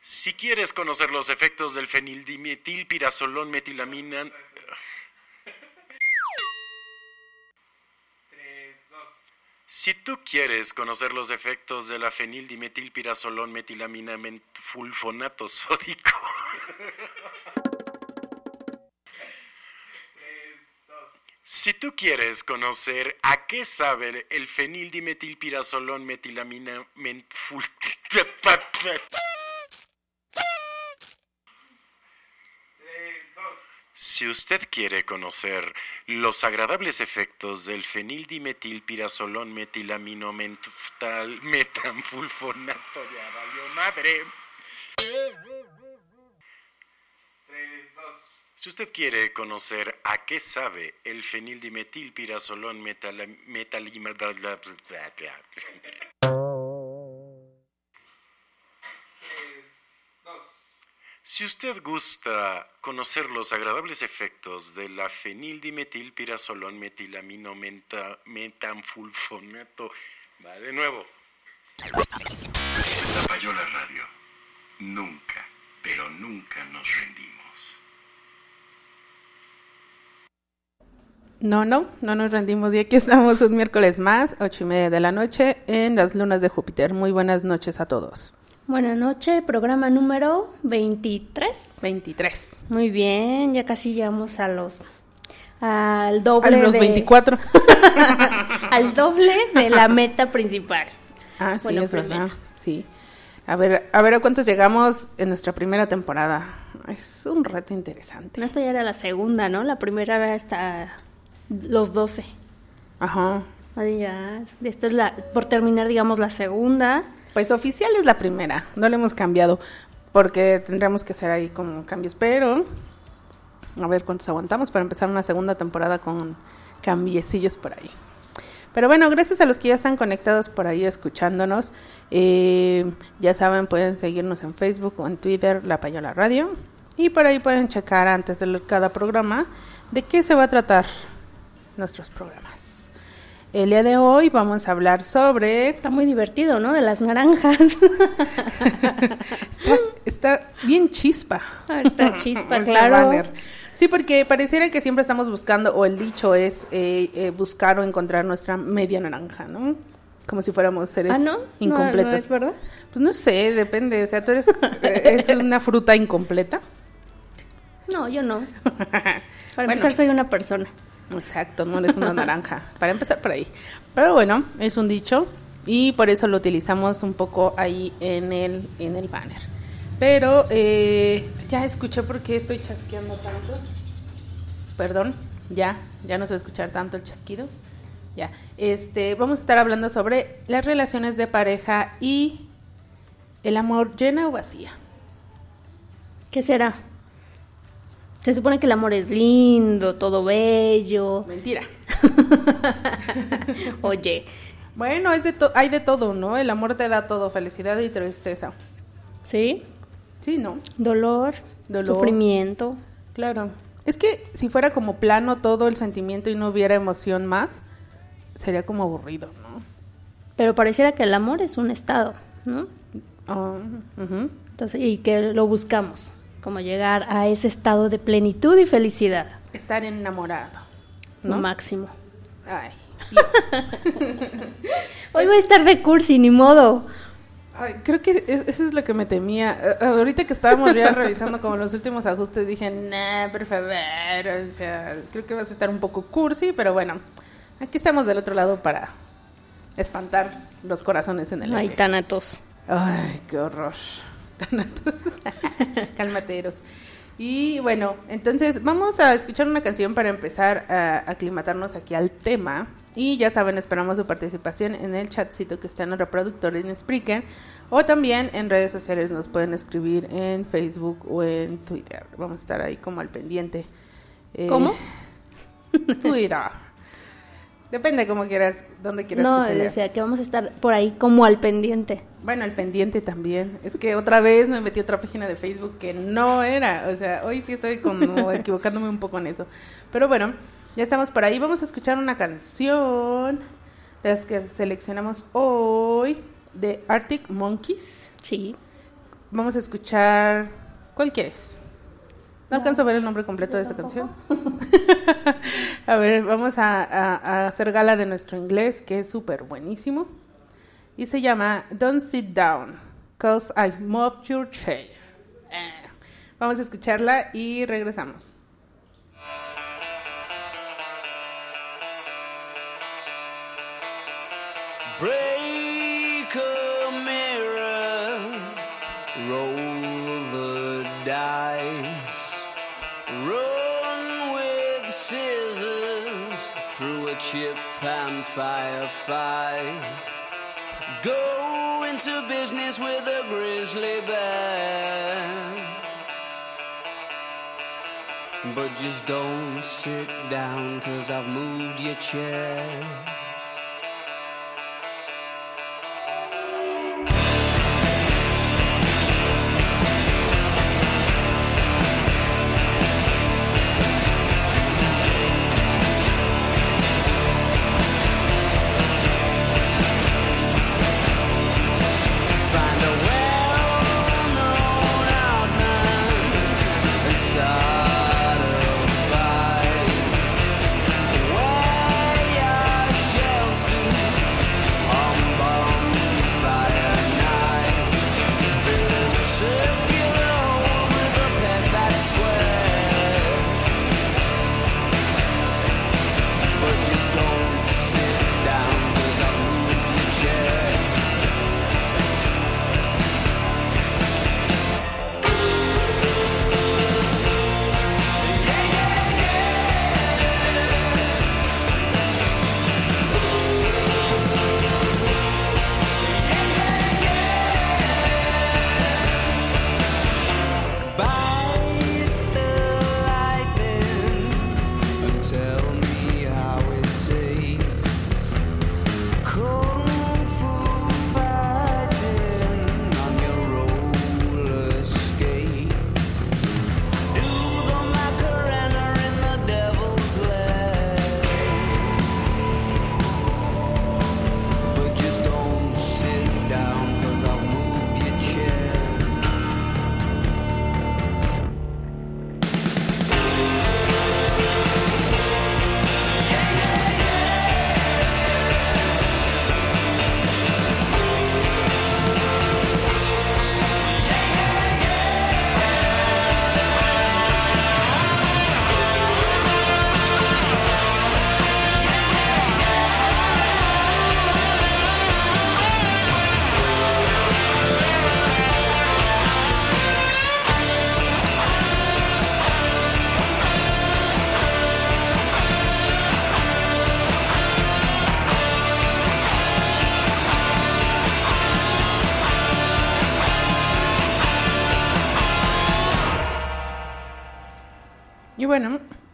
Si quieres conocer los efectos del fenildimetilpirazolón metilamina... Si tú quieres conocer los efectos de la fenildimetilpirazolón metilamina fulfonato sódico... Si tú quieres conocer a qué sabe el fenildimetilpirazolón metilamina mentful... Si usted quiere conocer los agradables efectos del fenildimetilpirazolón metilamino mental metanfulfonato valió madre. Si usted quiere conocer a qué sabe el fenildimetilpirazolón metal metalima Si usted gusta conocer los agradables efectos de la fenildimetilpirazolón metilamino menta, metanfulfonato, va de nuevo. La Payola Radio. Nunca, pero nunca nos rendimos. No, no, no nos rendimos y aquí estamos un miércoles más, ocho y media de la noche, en las lunas de Júpiter. Muy buenas noches a todos. Buenas noches, programa número 23. 23. Muy bien, ya casi llegamos a los al doble A los de 24. al doble de la meta principal. Ah, sí, Bueno, es primera. verdad. Sí. A ver, a ver a cuántos llegamos en nuestra primera temporada. Es un reto interesante. No, esta ya era la segunda, ¿no? La primera era hasta los 12. Ajá. Ahí ya, esta es la por terminar, digamos, la segunda. Pues oficial es la primera, no le hemos cambiado porque tendríamos que hacer ahí como cambios, pero a ver cuántos aguantamos para empezar una segunda temporada con cambiecillos por ahí. Pero bueno, gracias a los que ya están conectados por ahí escuchándonos. Eh, ya saben, pueden seguirnos en Facebook o en Twitter, La Payola Radio. Y por ahí pueden checar antes de cada programa de qué se va a tratar nuestros programas. El día de hoy vamos a hablar sobre Está muy divertido, ¿no? De las naranjas. Está, está bien chispa. Ahorita chispa, Ese claro. Sí, porque pareciera que siempre estamos buscando, o el dicho es eh, eh, buscar o encontrar nuestra media naranja, ¿no? Como si fuéramos seres Ah, ¿no? incompletos. No, no es verdad. Pues no sé, depende. O sea, tú eres eh, es una fruta incompleta. No, yo no. Para Bueno. empezar, soy una persona. Exacto, no eres una naranja. Para empezar por ahí. Pero bueno, es un dicho y por eso lo utilizamos un poco ahí en el, en el banner. Pero eh, ya escuché por qué estoy chasqueando tanto. Perdón, ya, ya no se va a escuchar tanto el chasquido. Ya, este, vamos a estar hablando sobre las relaciones de pareja y el amor llena o vacía. ¿Qué será? Se supone que el amor es lindo, todo bello. Mentira. Oye, Bueno, es de to- hay de todo, ¿no? El amor te da todo, felicidad y tristeza. ¿sí? Sí, ¿no? Dolor, Dolor. sufrimiento. Claro. Es que si fuera como plano todo el sentimiento y no hubiera emoción más, sería como aburrido, ¿no? Pero pareciera que el amor es un estado, ¿no? Ah. Entonces, y que lo buscamos, como llegar a ese estado de plenitud y felicidad, Estar enamorado, lo ¿no? máximo. Ay, Dios. Hoy voy a estar de cursi, ni modo. Ay, creo que es- eso es lo que me temía. Ahorita que estábamos ya revisando como los últimos ajustes, dije, nah, por favor, o sea, creo que vas a estar un poco cursi, pero bueno, aquí estamos del otro lado para espantar los corazones en el Ay, aire. tanatos. Ay, qué horror. Cálmate, Eros. Y bueno, entonces vamos a escuchar una canción para empezar a aclimatarnos aquí al tema. Y ya saben, esperamos su participación en el chatcito que está en el reproductor en Spreaker. O también en redes sociales nos pueden escribir en Facebook o en Twitter. Vamos a estar ahí como al pendiente. Eh, ¿Cómo? Twitter. Depende cómo quieras, dónde quieras No, que se lea. decía que vamos a estar por ahí como al pendiente. Bueno, el pendiente también. Es que otra vez me metí a otra página de Facebook que no era. O sea, hoy sí estoy como equivocándome un poco en eso. Pero bueno, ya estamos por ahí. Vamos a escuchar una canción de las que seleccionamos hoy de Arctic Monkeys. Sí. Vamos a escuchar. ¿Cuál quieres? No alcanzo a ver el nombre completo de esa canción. a ver, vamos a, a- a hacer gala de nuestro inglés, que es súper buenísimo. Y se llama Don't Sit Down, Cause I Moved Your Chair. Eh, Vamos a escucharla y regresamos. Break a mirror, roll the dice, run with scissors through a chip and firefight. Into business with a grizzly bear. But just don't sit down, cause I've moved your chair.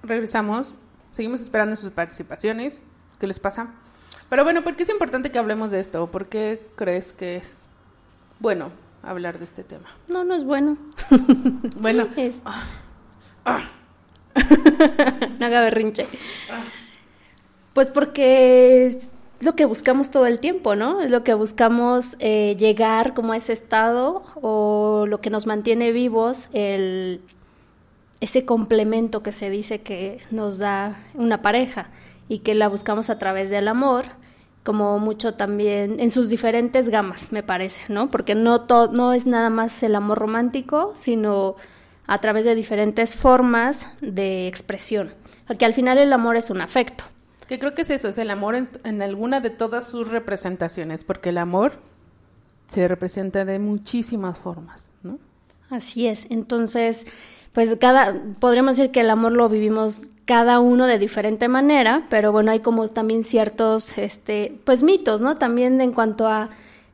Regresamos. Seguimos esperando sus participaciones. ¿Qué les pasa? Pero bueno, ¿por qué es importante que hablemos de esto? ¿Por qué crees que es bueno hablar de este tema? No, no es bueno. Bueno, Es... no haga berrinche. Pues porque es lo que buscamos todo el tiempo, ¿no? Es lo que buscamos eh, llegar como a ese estado o lo que nos mantiene vivos, el, ese complemento que se dice que nos da una pareja y que la buscamos a través del amor, como mucho también en sus diferentes gamas, me parece, ¿no? Porque no, to- no es nada más el amor romántico, sino a través de diferentes formas de expresión. Porque al final el amor es un afecto. que creo que es eso, es el amor en, en alguna de todas sus representaciones, porque el amor se representa de muchísimas formas, ¿no? Así es. Entonces, pues cada, podríamos decir que el amor lo vivimos cada uno de diferente manera, pero bueno, hay como también ciertos, este, pues mitos, ¿no? También en cuanto a,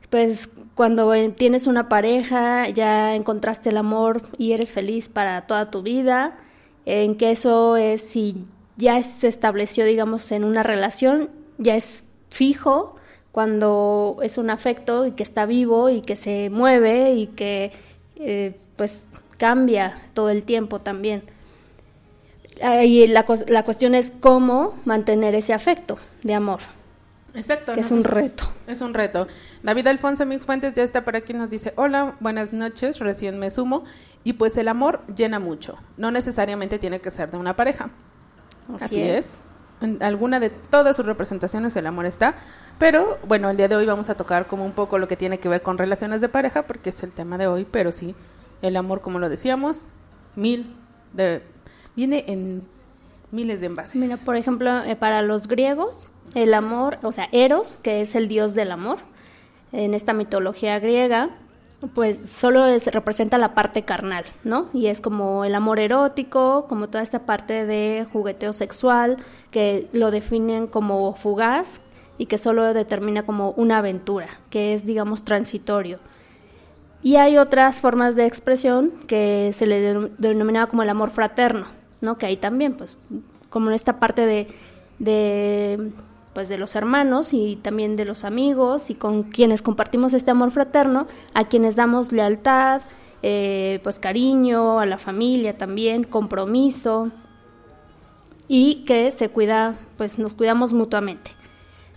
pues cuando tienes una pareja, ya encontraste el amor y eres feliz para toda tu vida, en que eso es, si ya se estableció, digamos, en una relación, ya es fijo, cuando es un afecto y que está vivo y que se mueve y que, eh, pues, cambia todo el tiempo también. Y la, la cuestión es cómo mantener ese afecto de amor, Exacto. que es un reto. Es un reto. David Alfonso Mix Fuentes ya está por aquí nos dice, hola, buenas noches, recién me sumo. Y pues el amor llena mucho. No necesariamente tiene que ser de una pareja. Así, es. En alguna de todas sus representaciones el amor está. Pero bueno, el día de hoy vamos a tocar como un poco lo que tiene que ver con relaciones de pareja, porque es el tema de hoy. Pero sí, el amor, como lo decíamos, mil de... Viene en miles de envases. Mira, por ejemplo, eh, para los griegos, el amor, o sea, Eros, que es el dios del amor, en esta mitología griega, pues solo es- representa la parte carnal, ¿no? Y es como el amor erótico, como toda esta parte de jugueteo sexual, que lo definen como fugaz y que solo determina como una aventura, que es, digamos, transitorio. Y hay otras formas de expresión que se le denom- denominaba como el amor fraterno, ¿no? Que ahí también, pues, como en esta parte de, de, pues, de los hermanos y también de los amigos y con quienes compartimos este amor fraterno, a quienes damos lealtad, eh, pues, cariño, a la familia también, compromiso y que se cuida, pues, nos cuidamos mutuamente.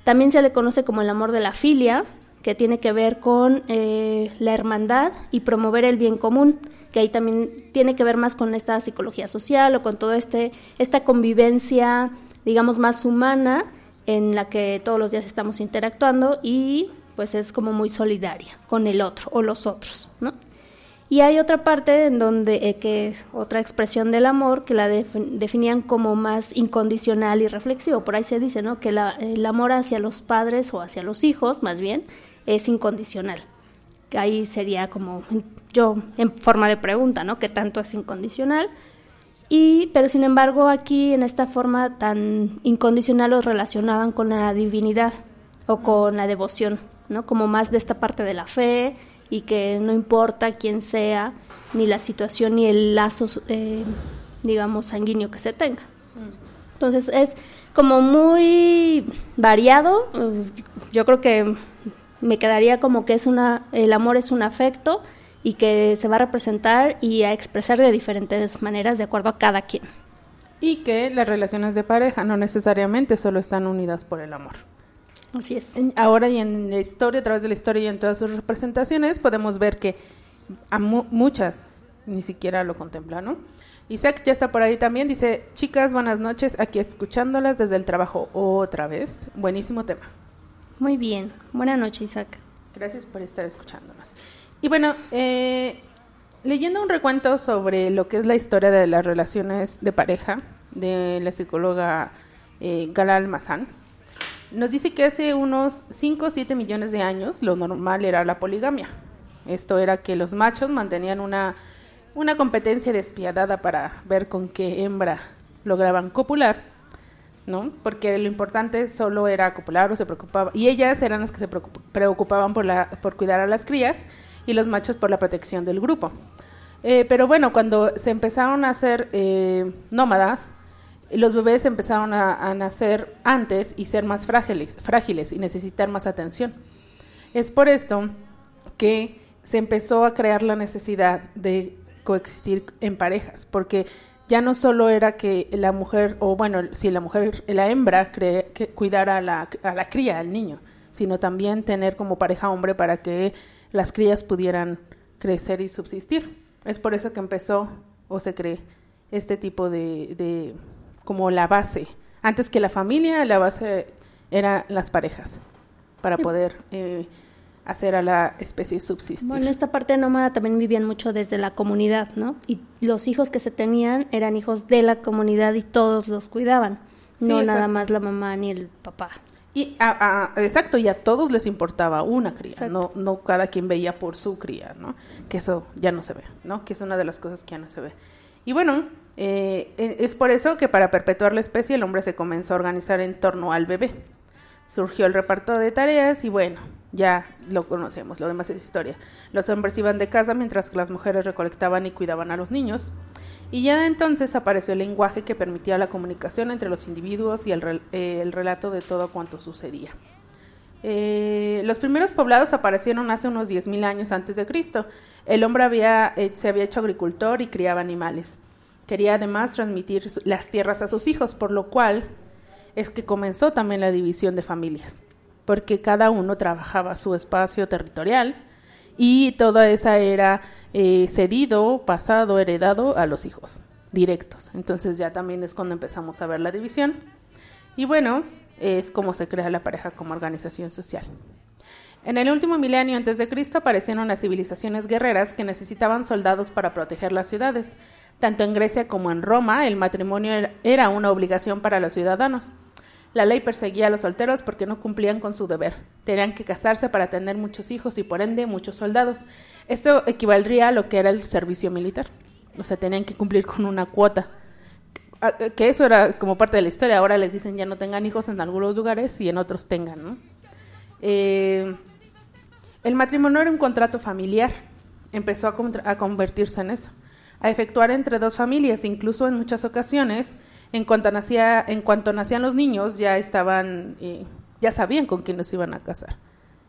También se le conoce como el amor de la filia, que tiene que ver con eh, la hermandad y promover el bien común, que ahí también tiene que ver más con esta psicología social o con toda este, esta convivencia, digamos, más humana en la que todos los días estamos interactuando y pues es como muy solidaria con el otro o los otros, ¿no? Y hay otra parte en donde, eh, que es otra expresión del amor, que la defin- definían como más incondicional y reflexivo. Por ahí se dice, ¿no? Que la- el amor hacia los padres o hacia los hijos, más bien, es incondicional. Que ahí sería como, yo, en forma de pregunta, ¿no? ¿Qué tanto es incondicional? Y, pero sin embargo, aquí en esta forma tan incondicional los relacionaban con la divinidad o con la devoción, ¿no? Como más de esta parte de la fe y que no importa quién sea, ni la situación, ni el lazo, eh, digamos, sanguíneo que se tenga. Entonces es como muy variado. Yo creo que me quedaría como que es una, el amor es un afecto y que se va a representar y a expresar de diferentes maneras de acuerdo a cada quien. Y que las relaciones de pareja no necesariamente solo están unidas por el amor. Así es. Ahora y en la historia, a través de la historia y en todas sus representaciones, podemos ver que a mu- muchas ni siquiera lo contemplan, ¿no? Isaac ya está por ahí también, dice, chicas, buenas noches, aquí escuchándolas desde el trabajo otra vez. Buenísimo tema. Muy bien. Buenas noches, Isaac. Gracias por estar escuchándonos. Y bueno, eh, leyendo un recuento sobre lo que es la historia de las relaciones de pareja de la psicóloga eh, Galal Mazán, nos dice que hace unos 5 o 7 millones de años lo normal era la poligamia. Esto era que los machos mantenían una, una competencia despiadada para ver con qué hembra lograban copular ¿no? Porque lo importante solo era copular o se preocupaba. Y ellas eran las que se preocup- preocupaban por, cuidar a las crías y los machos por la protección del grupo. Eh, pero bueno, cuando se empezaron a hacer eh, nómadas, los bebés empezaron a, a nacer antes y ser más frágiles, frágiles y necesitar más atención. Es por esto que se empezó a crear la necesidad de coexistir en parejas, porque ya no solo era que la mujer, o bueno, si la mujer, la hembra, cre- que cuidara a la, a la cría, al niño, sino también tener como pareja hombre para que las crías pudieran crecer y subsistir. Es por eso que empezó o se cree este tipo de, de como la base. Antes que la familia, la base eran las parejas para poder eh, hacer a la especie subsistir. Bueno, esta parte nómada también vivían mucho desde la comunidad, ¿no? Y los hijos que se tenían eran hijos de la comunidad y todos los cuidaban, Sí, no nada más la mamá ni el papá. Y a- a- exacto, y a todos les importaba una cría, Exacto. no, no cada quien veía por su cría, ¿no? Que eso ya no se ve, ¿no? Que es una de las cosas que ya no se ve. Y bueno, eh, e- es por eso que para perpetuar la especie el hombre se comenzó a organizar en torno al bebé. Surgió el reparto de tareas y bueno, ya lo conocemos, lo demás es historia. Los hombres iban de casa mientras que las mujeres recolectaban y cuidaban a los niños. Y ya de entonces apareció el lenguaje que permitía la comunicación entre los individuos y el, eh, el relato de todo cuanto sucedía. Eh, los primeros poblados aparecieron hace unos 10.000 años antes de Cristo. El hombre se había hecho agricultor y criaba animales. Quería además transmitir las tierras a sus hijos, por lo cual es que comenzó también la división de familias, porque cada uno trabajaba su espacio territorial y toda esa era eh, cedido, pasado, heredado a los hijos directos. Entonces ya también es cuando empezamos a ver la división. Y bueno, es como se crea la pareja como organización social. En el último milenio antes de Cristo aparecieron las civilizaciones guerreras que necesitaban soldados para proteger las ciudades. Tanto en Grecia como en Roma, el matrimonio era- una obligación para los ciudadanos. La ley perseguía a los solteros porque no cumplían con su deber. Tenían que casarse para tener muchos hijos y por ende muchos soldados. Esto equivaldría a lo que era el servicio militar. O sea, tenían que cumplir con una cuota. Ah, eh, Que eso era como parte de la historia. Ahora les dicen ya no tengan hijos en algunos lugares y en otros tengan. Eh, el matrimonio era un contrato familiar. Empezó a, a convertirse en eso. A efectuar entre dos familias. Incluso en muchas ocasiones, en cuanto, nacía, en cuanto nacían los niños, ya estaban, eh, ya sabían con quién los iban a casar.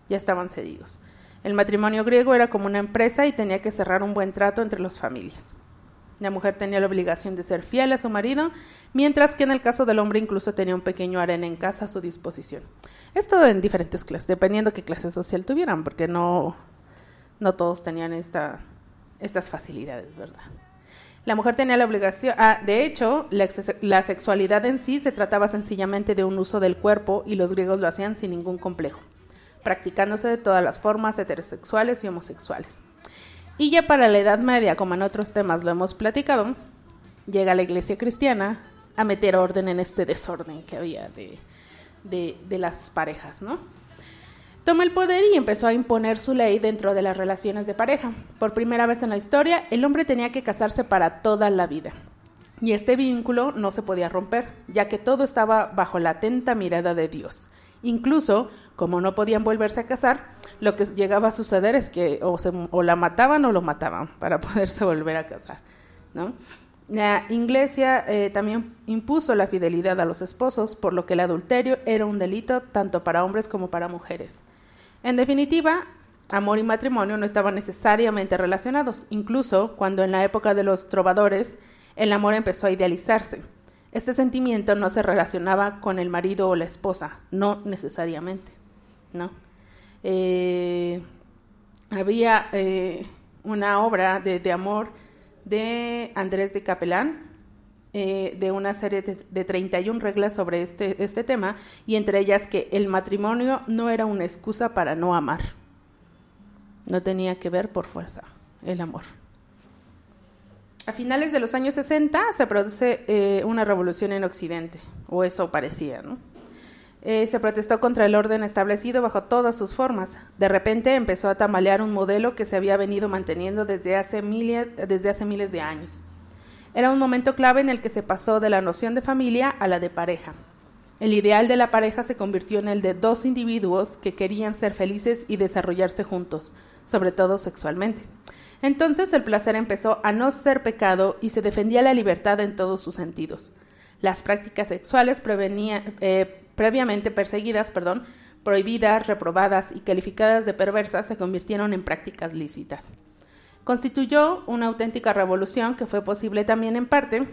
Ya estaban cedidos. El matrimonio griego era como una empresa y tenía que cerrar un buen trato entre las familias. La mujer tenía la obligación de ser fiel a su marido, mientras que en el caso del hombre incluso tenía un pequeño harén en casa a su disposición. Esto en diferentes clases, dependiendo qué clase social tuvieran, porque no, no todos tenían esta, estas facilidades, ¿verdad? La mujer tenía la obligación, ah, de hecho, la, ex- la sexualidad en sí se trataba sencillamente de un uso del cuerpo y los griegos lo hacían sin ningún complejo, practicándose de todas las formas heterosexuales y homosexuales. Y ya para la Edad Media, como en otros temas lo hemos platicado, llega la iglesia cristiana a meter orden en este desorden que había de, de las parejas, ¿no? Toma el poder y empezó a imponer su ley dentro de las relaciones de pareja. Por primera vez en la historia, el hombre tenía que casarse para toda la vida. Y este vínculo no se podía romper, ya que todo estaba bajo la atenta mirada de Dios. Incluso, como no podían volverse a casar, lo que llegaba a suceder es que o, o la mataban o lo mataban para poderse volver a casar, ¿no? La iglesia eh, también impuso la fidelidad a los esposos, por lo que el adulterio era un delito tanto para hombres como para mujeres. En definitiva, amor y matrimonio no estaban necesariamente relacionados, incluso cuando en la época de los trovadores el amor empezó a idealizarse. Este sentimiento no se relacionaba con el marido o la esposa, no necesariamente, ¿no? Eh, había eh, una obra de, de amor de Andrés de Capelán, eh, de una serie de, de 31 reglas sobre este, este tema, y entre ellas que el matrimonio no era una excusa para no amar. No tenía que ver por fuerza el amor. A finales de los años 60 se produce eh, una revolución en Occidente, o eso parecía, ¿no? Eh, se protestó contra el orden establecido bajo todas sus formas. De repente empezó a tambalear un modelo que se había venido manteniendo desde hace, miles, de años. Era un momento clave en el que se pasó de la noción de familia a la de pareja. El ideal de la pareja se convirtió en el de dos individuos que querían ser felices y desarrollarse juntos, sobre todo sexualmente. Entonces el placer empezó a no ser pecado y se defendía la libertad en todos sus sentidos. Las prácticas sexuales prevenía- eh, previamente perseguidas, perdón, prohibidas, reprobadas y calificadas de perversas se convirtieron en prácticas lícitas. Constituyó una auténtica revolución que fue posible también en parte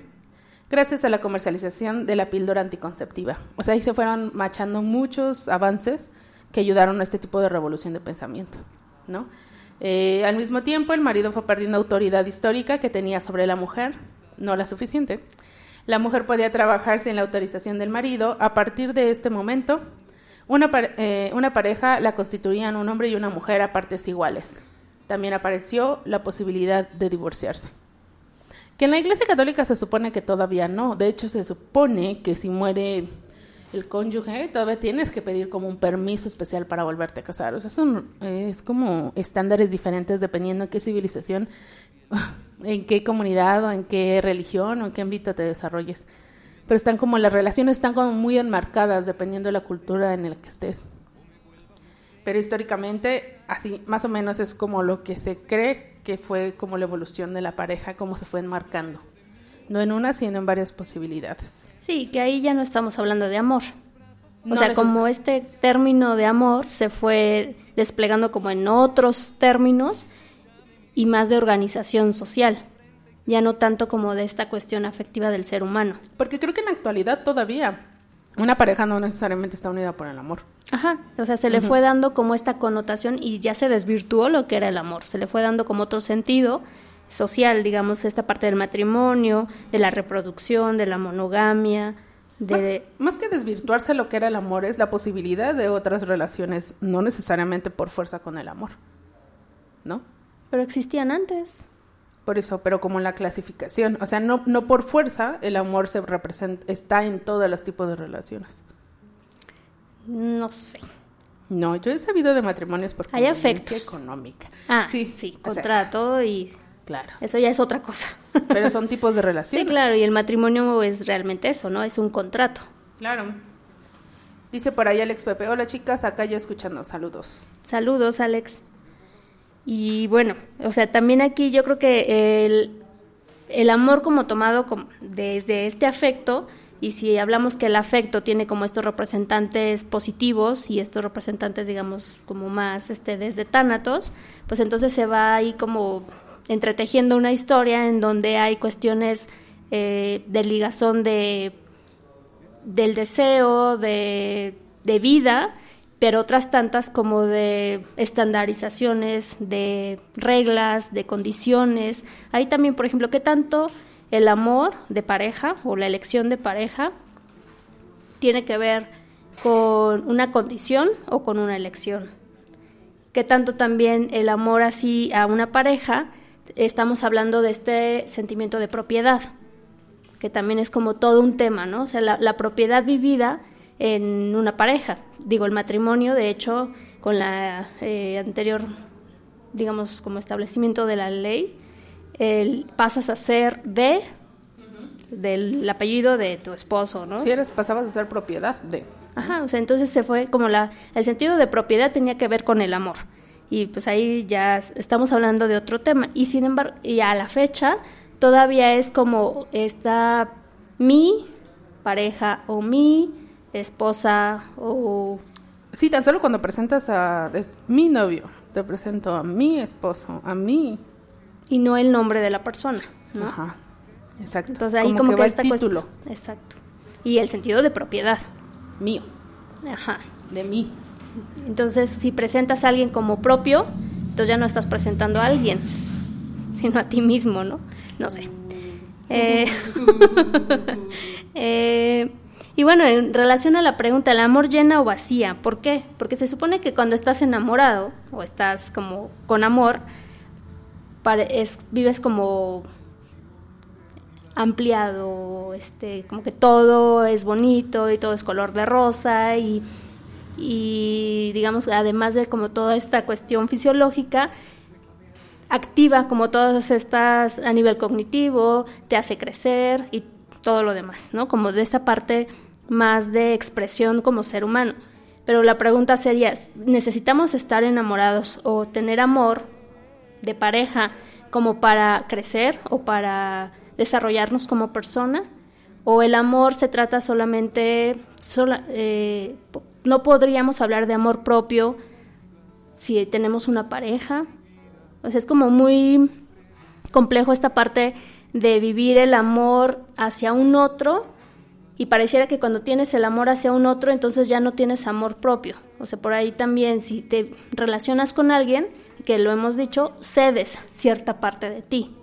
gracias a la comercialización de la píldora anticonceptiva. O sea, ahí se fueron machando muchos avances que ayudaron a este tipo de revolución de pensamiento, ¿no? Eh, al mismo tiempo, el marido fue perdiendo autoridad histórica que tenía sobre la mujer, no la suficiente. La mujer podía trabajar sin la autorización del marido. A partir de este momento, eh, una pareja la constituían un hombre y una mujer a partes iguales. También apareció la posibilidad de divorciarse. Que en la Iglesia Católica se supone que todavía no. De hecho, se supone que si muere el cónyuge, todavía tienes que pedir como un permiso especial para volverte a casar. O sea, son, es como estándares diferentes dependiendo de qué civilización. en qué comunidad o en qué religión o en qué ámbito te desarrolles. Pero están como las relaciones están como muy enmarcadas dependiendo de la cultura en la que estés. Pero históricamente, así más o menos es como lo que se cree que fue como la evolución de la pareja, cómo se fue enmarcando. No en una, sino en varias posibilidades. Sí, que ahí ya no estamos hablando de amor. O No sea, como este término de amor se fue desplegando como en otros términos y más de organización social, ya no tanto como de esta cuestión afectiva del ser humano. Porque creo que en la actualidad todavía una pareja no necesariamente está unida por el amor. Ajá, o sea, se le fue dando como esta connotación y ya se desvirtuó lo que era el amor, se le fue dando como otro sentido social, digamos, esta parte del matrimonio, de la reproducción, de la monogamia, de... Más, más que desvirtuarse lo que era el amor es la posibilidad de otras relaciones, no necesariamente por fuerza con el amor. ¿No? Pero existían antes. Por eso, pero como la clasificación, o sea, no, no por fuerza el amor se representa, está en todos los tipos de relaciones. No sé. No, yo he sabido de matrimonios por Hay afectos. económica. Ah, sí, sí, sea, contrato y claro. eso ya es otra cosa. Pero son tipos de sí, relaciones. claro, y el matrimonio es realmente eso, ¿no? Es un contrato. Claro. Dice por ahí Alex Pepe, hola chicas, acá ya escuchando, saludos. Saludos, Alex. Y bueno, o sea, también aquí yo creo que el, el amor como tomado como desde este afecto, y si hablamos que el afecto tiene como estos representantes positivos y estos representantes, digamos, como más este, desde tánatos, pues entonces se va ahí como entretejiendo una historia en donde hay cuestiones eh, de ligazón de del deseo, de, de vida, pero otras tantas como de estandarizaciones, de reglas, de condiciones. Ahí también, por ejemplo, ¿qué tanto el amor de pareja o la elección de pareja tiene que ver con una condición o con una elección? ¿Qué tanto también el amor así a una pareja, estamos hablando de este sentimiento de propiedad? que también es como todo un tema, ¿no? O sea, la, la, propiedad vivida en una pareja. Digo, el matrimonio, de hecho, con la eh, anterior, digamos, como establecimiento de la ley, el, pasas a ser de del apellido de tu esposo, ¿no? Si eres, pasabas a ser propiedad de. Ajá, o sea, entonces se fue como la, el sentido de propiedad tenía que ver con el amor. Y pues ahí ya estamos hablando de otro tema. Y sin embargo, y a la fecha, todavía es como está mi pareja o mi esposa o... Sí, tan solo cuando presentas a es mi novio, te presento a mi esposo, a mí. Y no el nombre de la persona, ¿no? Ajá, exacto. Entonces ahí como, que, que, va esta el título. cuestión- Exacto. Y el sentido de propiedad. Mío, Ajá. de mí. Entonces, si presentas a alguien como propio, entonces ya no estás presentando a alguien, sino a ti mismo, ¿no? No sé. Eh, eh, y bueno, en relación a la pregunta, ¿el amor llena o vacía? ¿Por qué? Porque se supone que cuando estás enamorado o estás como con amor, es- vives como ampliado, este, como que todo es bonito y todo es color de rosa y, y digamos, además de como toda esta cuestión fisiológica, activa como todas estas a nivel cognitivo, te hace crecer y todo lo demás, ¿no? Como de esta parte más de expresión como ser humano. Pero la pregunta sería, ¿necesitamos estar enamorados o tener amor de pareja como para crecer o para desarrollarnos como persona? ¿O el amor se trata solamente, sola- eh, no podríamos hablar de amor propio si tenemos una pareja? O sea, es como muy complejo esta parte de vivir el amor hacia un otro y pareciera que cuando tienes el amor hacia un otro, entonces ya no tienes amor propio. O sea, por ahí también si te relacionas con alguien, que lo hemos dicho, cedes cierta parte de ti.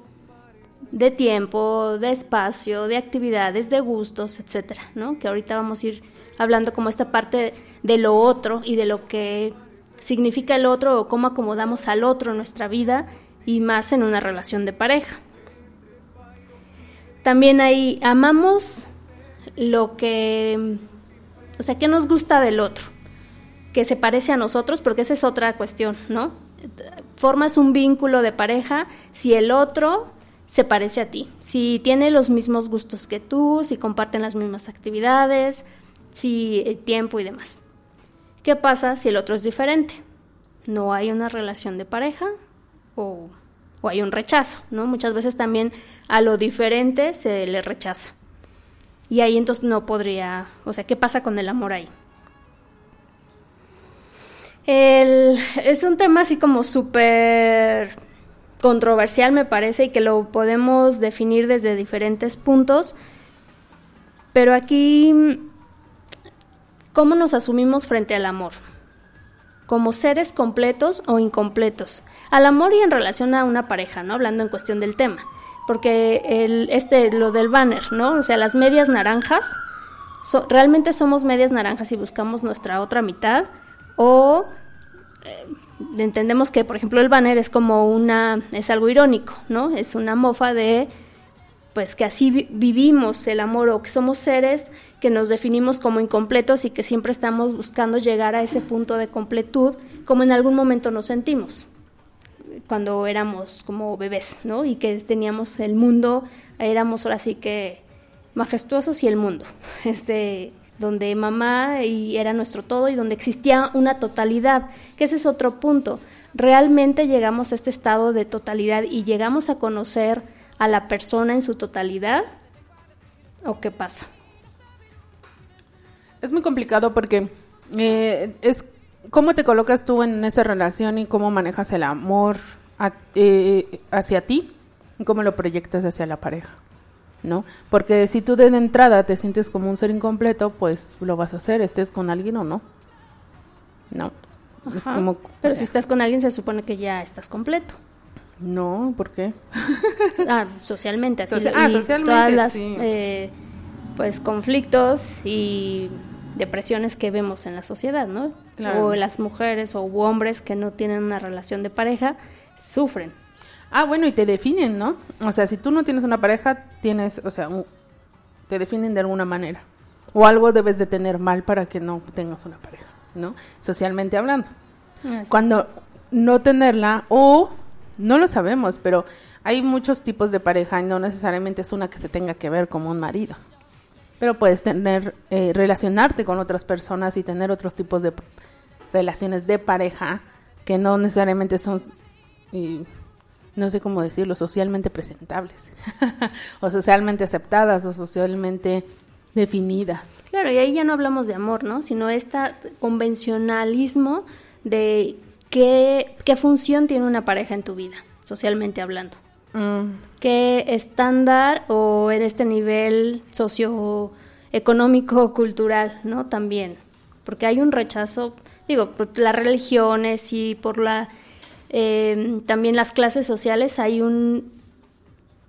De tiempo, de espacio, de actividades, de gustos, etcétera, ¿no? Que ahorita vamos a ir hablando como esta parte de lo otro y de lo que significa el otro o cómo acomodamos al otro en nuestra vida y más en una relación de pareja. También ahí amamos lo que, o sea, qué nos gusta del otro, que se parece a nosotros, porque esa es otra cuestión, ¿no? Formas un vínculo de pareja si el otro se parece a ti, si tiene los mismos gustos que tú, si comparten las mismas actividades, si el tiempo y demás. ¿Qué pasa si el otro es diferente? No hay una relación de pareja o, o hay un rechazo, ¿no? Muchas veces también a lo diferente se le rechaza. Y ahí entonces no podría, o sea, ¿qué pasa con el amor ahí? El- es un tema así como súper controversial me parece y que lo podemos definir desde diferentes puntos, pero aquí, ¿cómo nos asumimos frente al amor? ¿Como seres completos o incompletos? Al amor y en relación a una pareja, ¿no? Hablando en cuestión del tema, porque el, este, lo del banner, ¿no? O sea, las medias naranjas, realmente somos medias naranjas y buscamos nuestra otra mitad o eh, entendemos que por ejemplo el banner es como una es algo irónico no es una mofa de pues que así vi- vivimos el amor o que somos seres que nos definimos como incompletos y que siempre estamos buscando llegar a ese punto de completud como en algún momento nos sentimos cuando éramos como bebés, ¿no? Y que teníamos el mundo, éramos ahora sí que majestuosos y el mundo, este, donde mamá y era nuestro todo y donde existía una totalidad, que ese es otro punto. Realmente llegamos a este estado de totalidad y llegamos a conocer a la persona en su totalidad, ¿o qué pasa? Es muy complicado porque eh, es cómo te colocas tú en esa relación y cómo manejas el amor a- eh, hacia ti y cómo lo proyectas hacia la pareja, ¿no? Porque si tú de entrada te sientes como un ser incompleto, pues lo vas a hacer, estés con alguien o no. No. Es como, Pero o si estás con alguien se supone que ya estás completo. No, ¿por qué? Ah, socialmente, así. Ah, socialmente, Todas las, sí. eh, pues, conflictos y depresiones que vemos en la sociedad, ¿no? Claro. O las mujeres o hombres que no tienen una relación de pareja sufren. Ah, bueno, y te definen, ¿no? O sea, si tú no tienes una pareja, tienes, o sea, te definen de alguna manera. O algo debes de tener mal para que no tengas una pareja, ¿no? Socialmente hablando. Así. Cuando no tenerla, o no lo sabemos, pero hay muchos tipos de pareja y no necesariamente es una que se tenga que ver como un marido. Pero puedes tener, eh, relacionarte con otras personas y tener otros tipos de relaciones de pareja que no necesariamente son, no sé cómo decirlo, socialmente presentables, o socialmente aceptadas, o socialmente definidas. Claro, y ahí ya no hablamos de amor, ¿no? Sino este convencionalismo de qué, qué función tiene una pareja en tu vida, socialmente hablando. Qué estándar o en este nivel socioeconómico cultural, ¿no? También, porque hay un rechazo, digo, por las religiones y por la eh, también las clases sociales hay un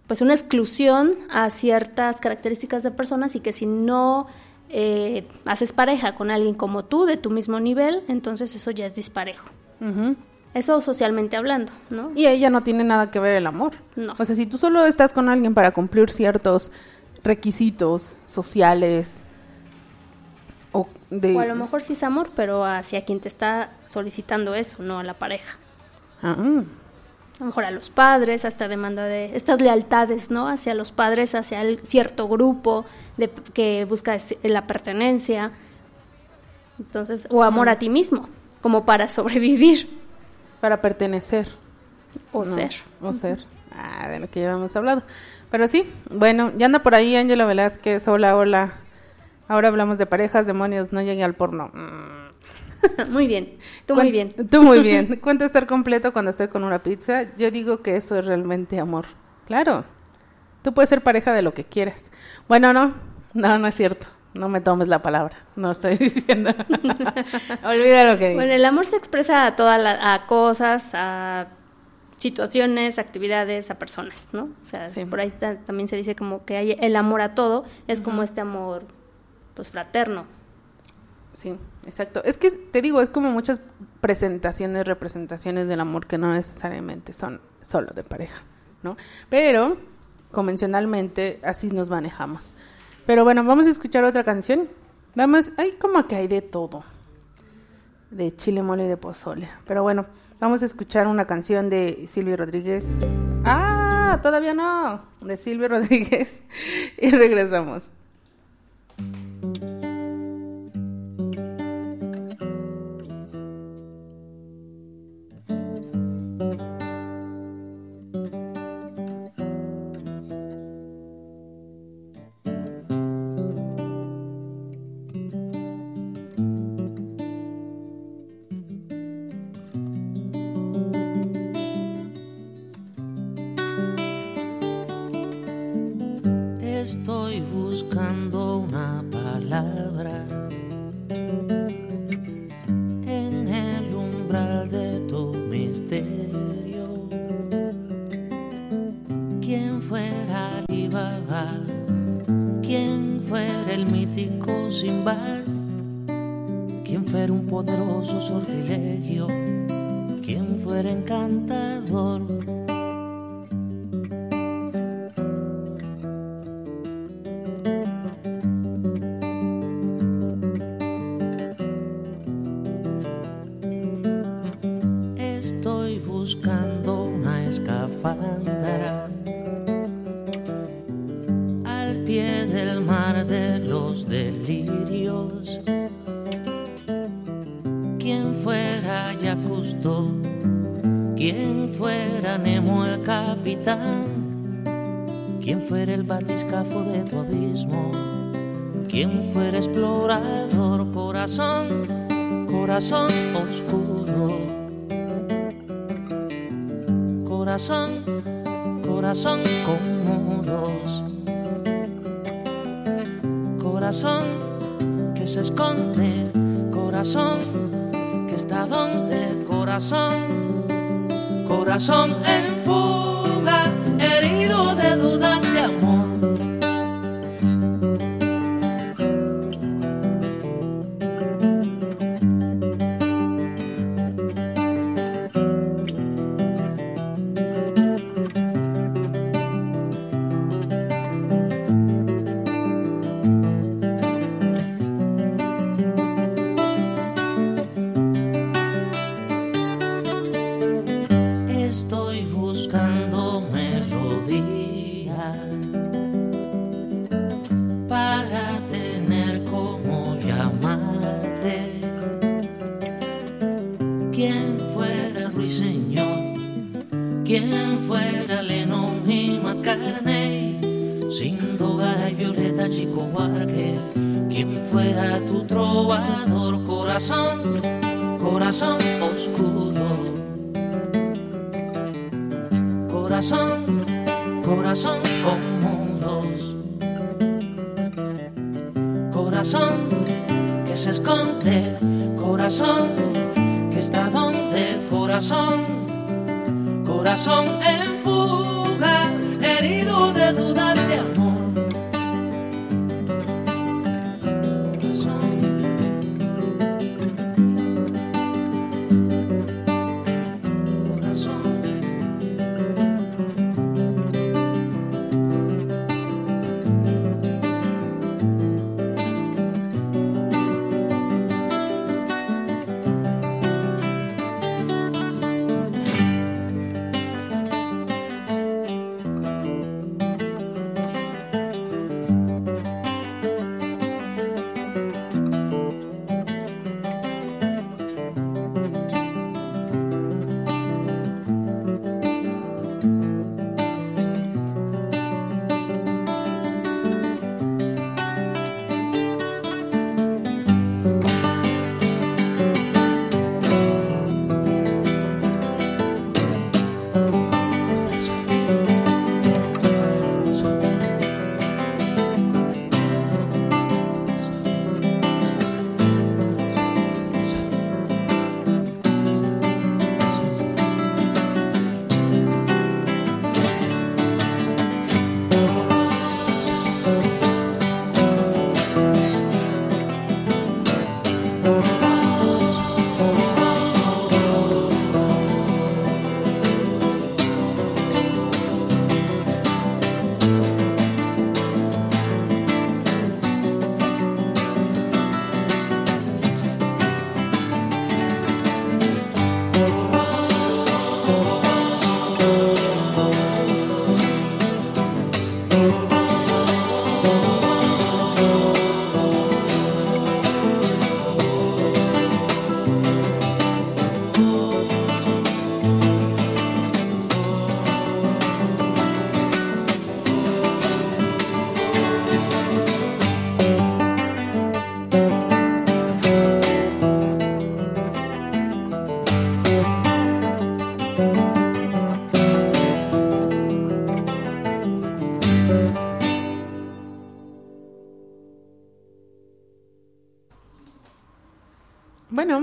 pues una exclusión a ciertas características de personas y que si no eh, haces pareja con alguien como tú de tu mismo nivel, entonces eso ya es disparejo. Eso socialmente hablando, ¿no? Y ella no tiene nada que ver el amor. No. O sea, si tú solo estás con alguien para cumplir ciertos requisitos sociales o de... O a lo mejor sí es amor, pero hacia quien te está solicitando eso, no a la pareja. Ah, A lo mejor a los padres, hasta demanda de estas lealtades, ¿no? Hacia los padres, hacia el cierto grupo de, que busca la pertenencia. Entonces, o amor a ti mismo, como para sobrevivir para pertenecer. o No, ser. O ser. Ah, de lo que ya habíamos hablado. Pero sí, bueno, ya anda por ahí Ángela Velázquez. Hola, hola. Ahora hablamos de parejas, demonios, no llegue al porno. Mm. muy bien, tú muy bien. Tú muy bien. Cuenta estar completo cuando estoy con una pizza. Yo digo que eso es realmente amor. Claro. Tú puedes ser pareja de lo que quieras. Bueno, no. No, no es cierto. No me tomes la palabra. No estoy diciendo. Olvida lo que dije. Bueno, el amor se expresa a todas las a cosas, a situaciones, actividades, a personas, ¿no? O sea, Sí. por ahí ta- también se dice como que hay el amor a todo, es como este amor pues fraterno. Sí, exacto. Es que te digo, es como muchas presentaciones, representaciones del amor que no necesariamente son solo de pareja, ¿no? Pero convencionalmente así nos manejamos. Pero bueno, vamos a escuchar otra canción. Vamos, hay como que hay de todo. De chile mole y de pozole. Pero bueno, vamos a escuchar una canción de Silvio Rodríguez. Ah, todavía no. De Silvio Rodríguez. Y regresamos. estoy buscando. corazón que se esconde, corazón que está donde, corazón, corazón en fuga.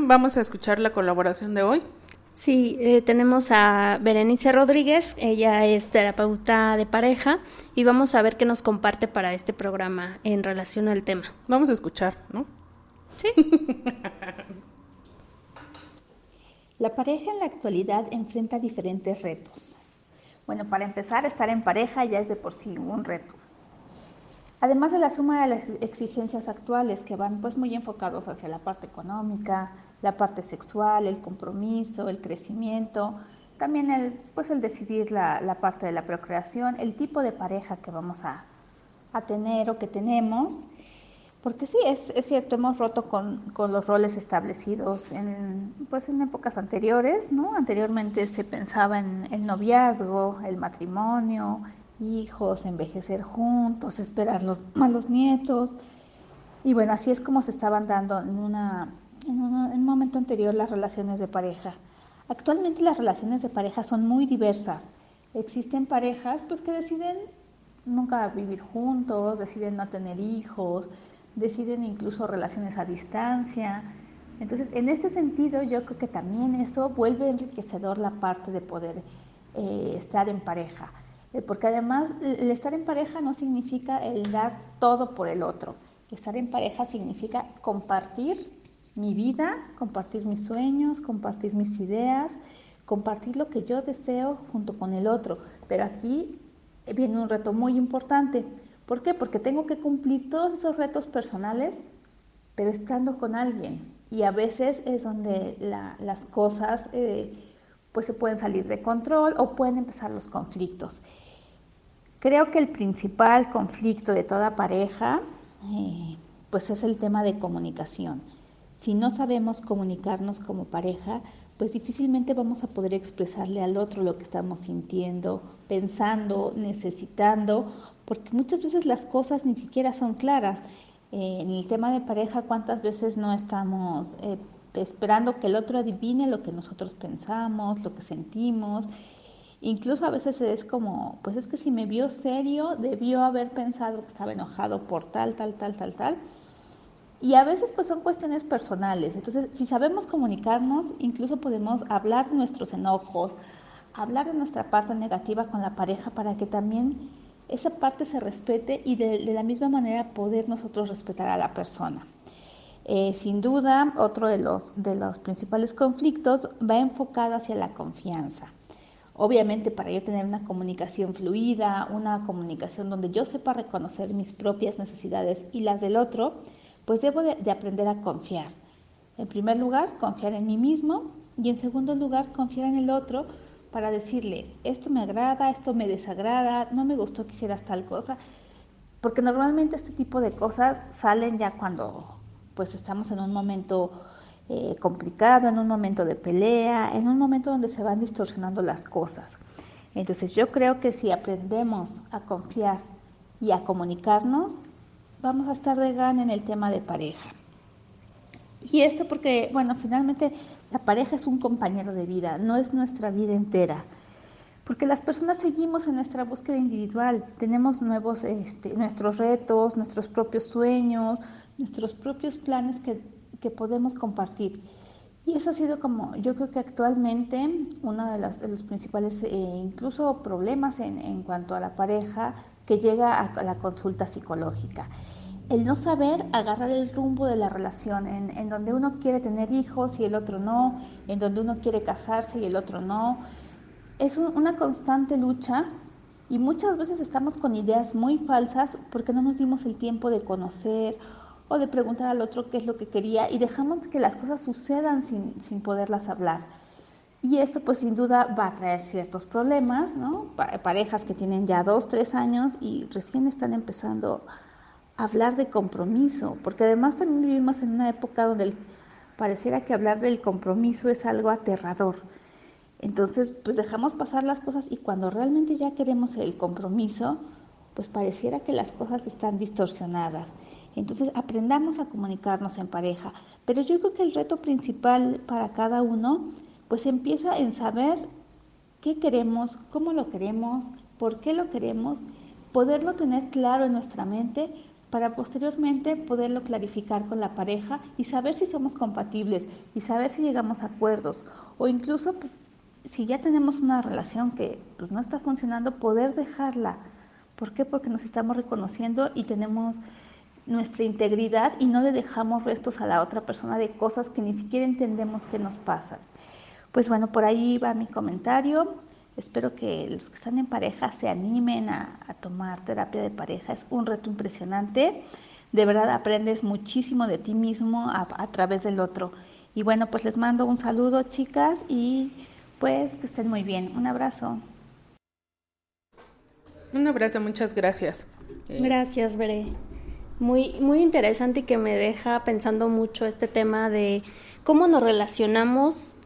Vamos a escuchar la colaboración de hoy. Sí, eh, tenemos a Berenice Rodríguez, ella es terapeuta de pareja y vamos a ver qué nos comparte para este programa en relación al tema. Vamos a escuchar, ¿no? Sí. La pareja en la actualidad enfrenta diferentes retos. Bueno, para empezar, estar en pareja ya es de por sí un reto. Además de la suma de las exigencias actuales que van pues muy enfocados hacia la parte económica, la parte sexual, el compromiso, el crecimiento, también el, pues el decidir la, la parte de la procreación, el tipo de pareja que vamos a, a tener o que tenemos porque sí, es, es cierto, hemos roto con, con, los roles establecidos en, pues en épocas anteriores, ¿no? Anteriormente se pensaba en el noviazgo, el matrimonio, hijos, envejecer juntos, esperar los, a los nietos. Y bueno, así es como se estaban dando en, una, en, una, en un momento anterior las relaciones de pareja. Actualmente las relaciones de pareja son muy diversas. Existen parejas pues que deciden nunca vivir juntos, deciden no tener hijos, deciden incluso relaciones a distancia. Entonces, en este sentido, yo creo que también eso vuelve enriquecedor la parte de poder eh, estar en pareja. Eh, porque además, el estar en pareja no significa el dar todo por el otro. Estar en pareja significa compartir mi vida, compartir mis sueños, compartir mis ideas, compartir lo que yo deseo junto con el otro. Pero aquí viene un reto muy importante ¿Por qué? Porque tengo que cumplir todos esos retos personales, pero estando con alguien. Y a veces es donde la, las cosas eh, pues se pueden salir de control o pueden empezar los conflictos. Creo que el principal conflicto de toda pareja eh, pues es el tema de comunicación. Si no sabemos comunicarnos como pareja, pues difícilmente vamos a poder expresarle al otro lo que estamos sintiendo, pensando, necesitando porque muchas veces las cosas ni siquiera son claras. En el tema de pareja, ¿cuántas veces no estamos eh, esperando que el otro adivine lo que nosotros pensamos, lo que sentimos? Incluso a veces es como, pues es que si me vio serio, debió haber pensado que estaba enojado por tal, tal, tal, tal, tal. Y a veces pues son cuestiones personales. Entonces, si sabemos comunicarnos, incluso podemos hablar de nuestros enojos, hablar de nuestra parte negativa con la pareja para que también esa parte se respete y de, la misma manera poder nosotros respetar a la persona. Eh, sin duda, otro de los, de los principales conflictos va enfocado hacia la confianza. Obviamente, para yo tener una comunicación fluida, una comunicación donde yo sepa reconocer mis propias necesidades y las del otro, pues debo de, de aprender a confiar. En primer lugar, confiar en mí mismo y en segundo lugar, confiar en el otro para decirle, esto me agrada, esto me desagrada, no me gustó que hicieras tal cosa, porque normalmente este tipo de cosas salen ya cuando pues estamos en un momento eh, complicado, en un momento de pelea, en un momento donde se van distorsionando las cosas. Entonces yo creo que si aprendemos a confiar y a comunicarnos, vamos a estar de gana en el tema de pareja. Y esto porque, bueno, finalmente la pareja es un compañero de vida, no es nuestra vida entera. Porque las personas seguimos en nuestra búsqueda individual, tenemos nuevos, este, nuestros retos, nuestros propios sueños, nuestros propios planes que, que podemos compartir. Y eso ha sido como, yo creo que actualmente uno de los, de los principales, eh, incluso problemas en, en cuanto a la pareja que llega a la consulta psicológica el no saber agarrar el rumbo de la relación, en, en, donde uno quiere tener hijos y el otro no, en donde uno quiere casarse y el otro no, es un, una constante lucha y muchas veces estamos con ideas muy falsas porque no nos dimos el tiempo de conocer o de preguntar al otro qué es lo que quería y dejamos que las cosas sucedan sin, sin poderlas hablar. Y esto pues sin duda va a traer ciertos problemas, ¿no? Parejas que tienen ya dos, tres años y recién están empezando a hablar de compromiso, porque además también vivimos en una época donde pareciera que hablar del compromiso es algo aterrador. Entonces, pues dejamos pasar las cosas y cuando realmente ya queremos el compromiso, pues pareciera que las cosas están distorsionadas. Entonces, aprendamos a comunicarnos en pareja. Pero yo creo que el reto principal para cada uno, pues empieza en saber qué queremos, cómo lo queremos, por qué lo queremos, poderlo tener claro en nuestra mente para posteriormente poderlo clarificar con la pareja y saber si somos compatibles y saber si llegamos a acuerdos o incluso pues, si ya tenemos una relación que pues, no está funcionando, poder dejarla. ¿Por qué? Porque nos estamos reconociendo y tenemos nuestra integridad y no le dejamos restos a la otra persona de cosas que ni siquiera entendemos que nos pasan. Pues bueno, por ahí va mi comentario. Espero que los que están en pareja se animen a, a tomar terapia de pareja. Es un reto impresionante. De verdad aprendes muchísimo de ti mismo a, a través del otro. Y bueno, pues les mando un saludo, chicas, y pues que estén muy bien. Un abrazo. Un abrazo, muchas gracias. Eh, Gracias, Bere. Muy, muy interesante y que me deja pensando mucho este tema de cómo nos relacionamos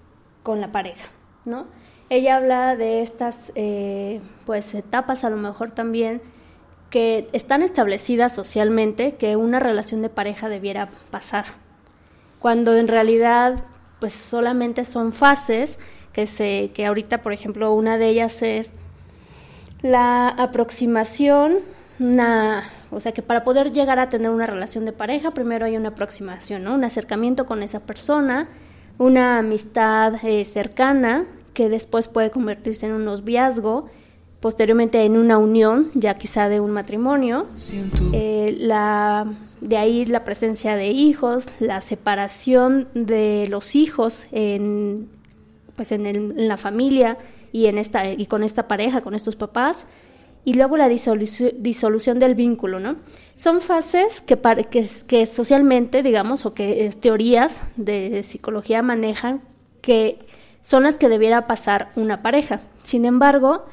con la pareja, ¿no? Ella habla de estas, eh, pues, etapas a lo mejor también que están establecidas socialmente que una relación de pareja debiera pasar, cuando en realidad, pues, solamente son fases que se, que ahorita, por ejemplo, una de ellas es la aproximación, una, o sea que para poder llegar a tener una relación de pareja, primero hay una aproximación, ¿no? Un acercamiento con esa persona, una amistad eh, cercana que después puede convertirse en un noviazgo, posteriormente en una unión, ya quizá de un matrimonio. Eh, la, de ahí la presencia de hijos, la separación de los hijos en, pues en, el- en la familia y, en esta, y con esta pareja, con estos papás, y luego la disolución, del vínculo, ¿no? Son fases que, que, que socialmente, digamos, o que teorías de psicología manejan que son las que debiera pasar una pareja. Sin embargo,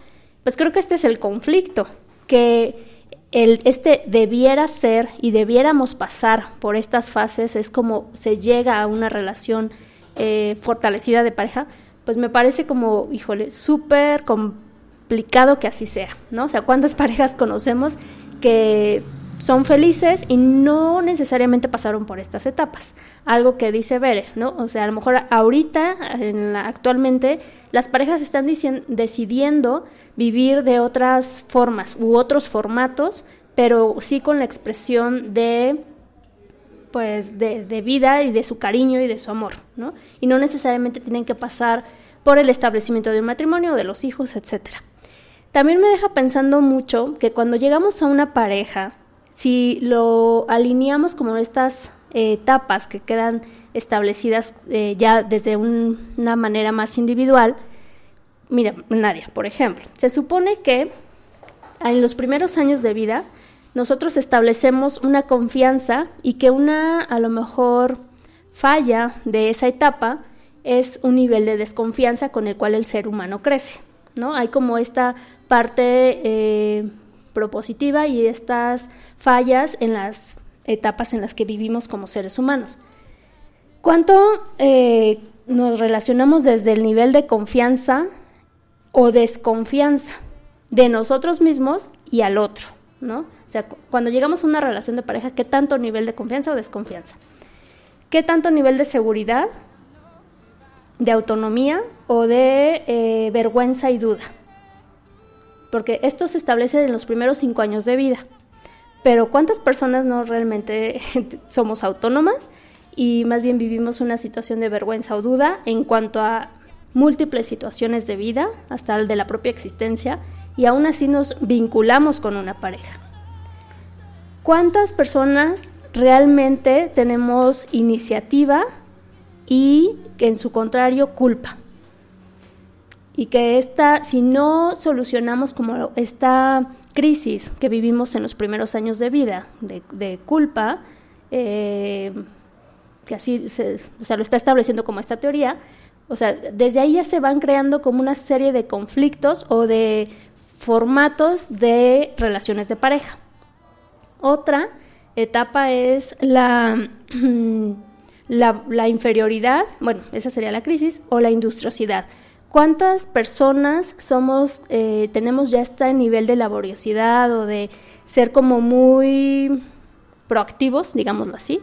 pues creo que este es el conflicto, que el, este debiera ser y debiéramos pasar por estas fases, es como se llega a una relación eh, fortalecida de pareja, pues me parece como, híjole, súper que así sea, ¿no? O sea, ¿cuántas parejas conocemos que son felices y no necesariamente pasaron por estas etapas? Algo que dice Bere, ¿no? O sea, a lo mejor ahorita, en la- actualmente, las parejas están decidiendo vivir de otras formas u otros formatos, pero sí con la expresión de pues de vida y de su cariño y de su amor, ¿no? Y no necesariamente tienen que pasar por el establecimiento de un matrimonio, de los hijos, etcétera. También me deja pensando mucho que cuando llegamos a una pareja, si lo alineamos como estas eh, etapas que quedan establecidas eh, ya desde un- una manera más individual, mira, Nadia, por ejemplo, se supone que en los primeros años de vida nosotros establecemos una confianza y que una a lo mejor falla de esa etapa es un nivel de desconfianza con el cual el ser humano crece, ¿no? Hay como esta parte eh, propositiva y estas fallas en las etapas en las que vivimos como seres humanos. ¿Cuánto eh, nos relacionamos desde el nivel de confianza o desconfianza de nosotros mismos y al otro, ¿no? O sea, cu- cuando llegamos a una relación de pareja, ¿qué tanto nivel de confianza o desconfianza? ¿Qué tanto nivel de seguridad, de autonomía o de eh, vergüenza y duda? Porque esto se establece en los primeros cinco años de vida. Pero ¿cuántas personas no realmente somos autónomas y más bien vivimos una situación de vergüenza o duda en cuanto a múltiples situaciones de vida, hasta el de la propia existencia, y aún así nos vinculamos con una pareja? ¿Cuántas personas realmente tenemos iniciativa y en su contrario culpa? Y que esta, si no solucionamos como esta crisis que vivimos en los primeros años de vida de, culpa, eh, que así se, o sea, lo está estableciendo como esta teoría, o sea, desde ahí ya se van creando como una serie de conflictos o de formatos de relaciones de pareja. Otra etapa es la, la, la inferioridad, bueno, esa sería la crisis, o la industriosidad. ¿Cuántas personas somos, eh, tenemos ya este nivel de laboriosidad o de ser como muy proactivos, digámoslo así,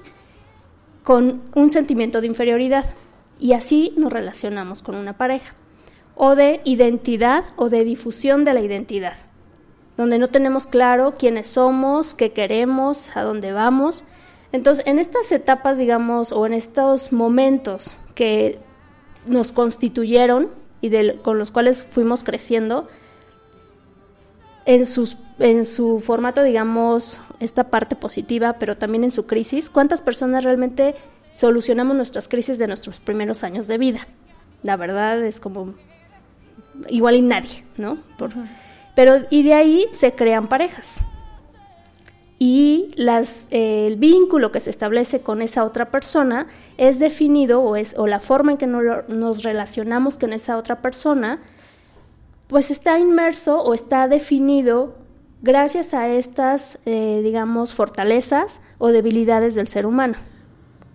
con un sentimiento de inferioridad? Y así nos relacionamos con una pareja. O de identidad o de difusión de la identidad. donde no tenemos claro quiénes somos, qué queremos, a dónde vamos. Entonces, en estas etapas, digamos, o en estos momentos que nos constituyeron y del- con los cuales fuimos creciendo, en, sus, en su formato, digamos, esta parte positiva, pero también en su crisis, ¿cuántas personas realmente solucionamos nuestras crisis de nuestros primeros años de vida? La verdad es como igual y nadie, ¿no? Por- Pero y de ahí se crean parejas. Y las, eh, el vínculo que se establece con esa otra persona es definido o, es, o la forma en que no nos relacionamos con esa otra persona, pues está inmerso o está definido gracias a estas, eh, digamos, fortalezas o debilidades del ser humano.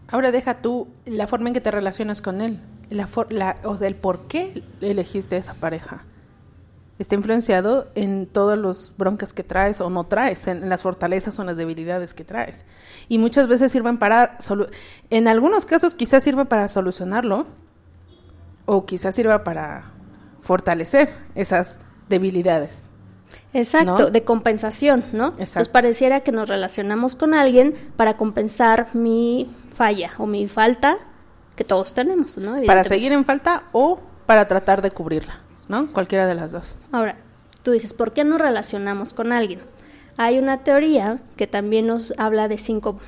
Ahora deja tú la forma en que te relacionas con él, la- o sea, el por qué elegiste esa pareja. Está influenciado en todos los broncas que traes o no traes, en las fortalezas o en las debilidades que traes. Y muchas veces sirven para, en algunos casos quizás sirva para solucionarlo o quizás sirva para fortalecer esas debilidades. Exacto, ¿No? de compensación, ¿no? Exacto. Entonces pareciera que nos relacionamos con alguien para compensar mi falla o mi falta que todos tenemos, ¿no? Para seguir en falta o para tratar de cubrirla, ¿no? Cualquiera de las dos. Ahora, tú dices, ¿por qué nos relacionamos con alguien? Hay una teoría que también nos habla de cinco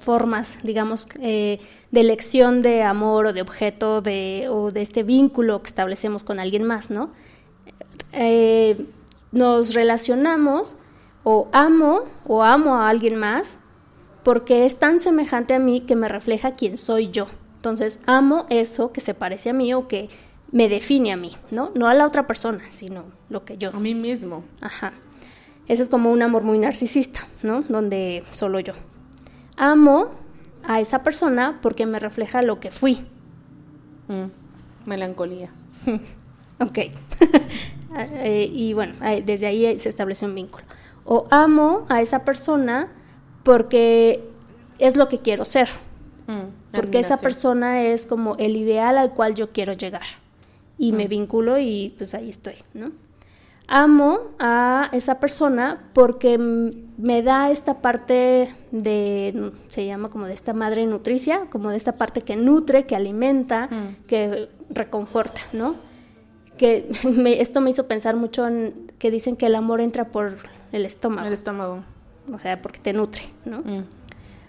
formas, digamos, eh, de elección de amor o de objeto de, o de este vínculo que establecemos con alguien más, ¿no? Eh, nos relacionamos o amo o amo a alguien más porque es tan semejante a mí que me refleja quién soy yo. Entonces, amo eso que se parece a mí o que me define a mí, ¿no? No a la otra persona, sino lo que yo. A mí mismo. Ajá. Ese es como un amor muy narcisista, ¿no? Donde solo yo. Amo a esa persona porque me refleja lo que fui. Mm, Melancolía. Ok. Eh, y bueno, eh, desde ahí se establece un vínculo. O amo a esa persona porque es lo que quiero ser. Mm, Porque esa persona es como el ideal al cual yo quiero llegar. Y me vinculo y pues ahí estoy, ¿no? Amo a esa persona porque mm, me da esta parte de, se llama como de esta madre nutricia, como de esta parte que nutre, que alimenta, que reconforta, ¿no? Que me- esto me hizo pensar mucho en que dicen que el amor entra por el estómago, El estómago. o sea, porque te nutre, ¿no? Mm.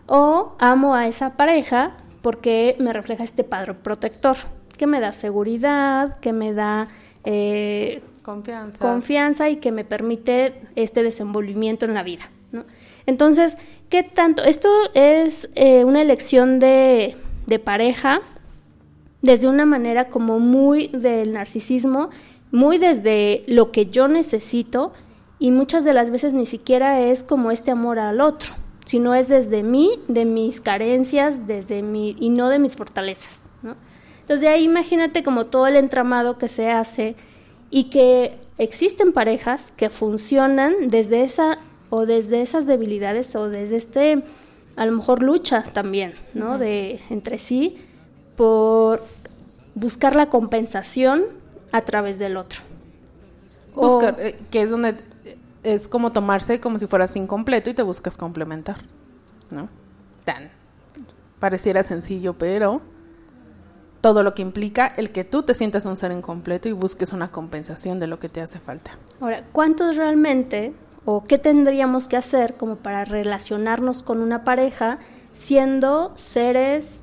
O amo a esa pareja porque me refleja este padre protector, que me da seguridad, que me da eh, Confianza. confianza y que me permite este desenvolvimiento en la vida. ¿no? Entonces, ¿qué tanto? Esto es eh, una elección de, de pareja desde una manera como muy del narcisismo, muy desde lo que yo necesito y muchas de las veces ni siquiera es como este amor al otro, sino es desde mí, de mis carencias, desde mi y no de mis fortalezas. Entonces de ahí imagínate como todo el entramado que se hace y que existen parejas que funcionan desde esa o desde esas debilidades o desde este a lo mejor lucha también, ¿no? De entre sí por buscar la compensación a través del otro. O- Buscar, eh, que es donde eh, es como tomarse como si fueras incompleto y te buscas complementar, ¿no? Tan pareciera sencillo, pero todo lo que implica el que tú te sientas un ser incompleto y busques una compensación de lo que te hace falta. Ahora, ¿cuántos realmente o qué tendríamos que hacer como para relacionarnos con una pareja siendo seres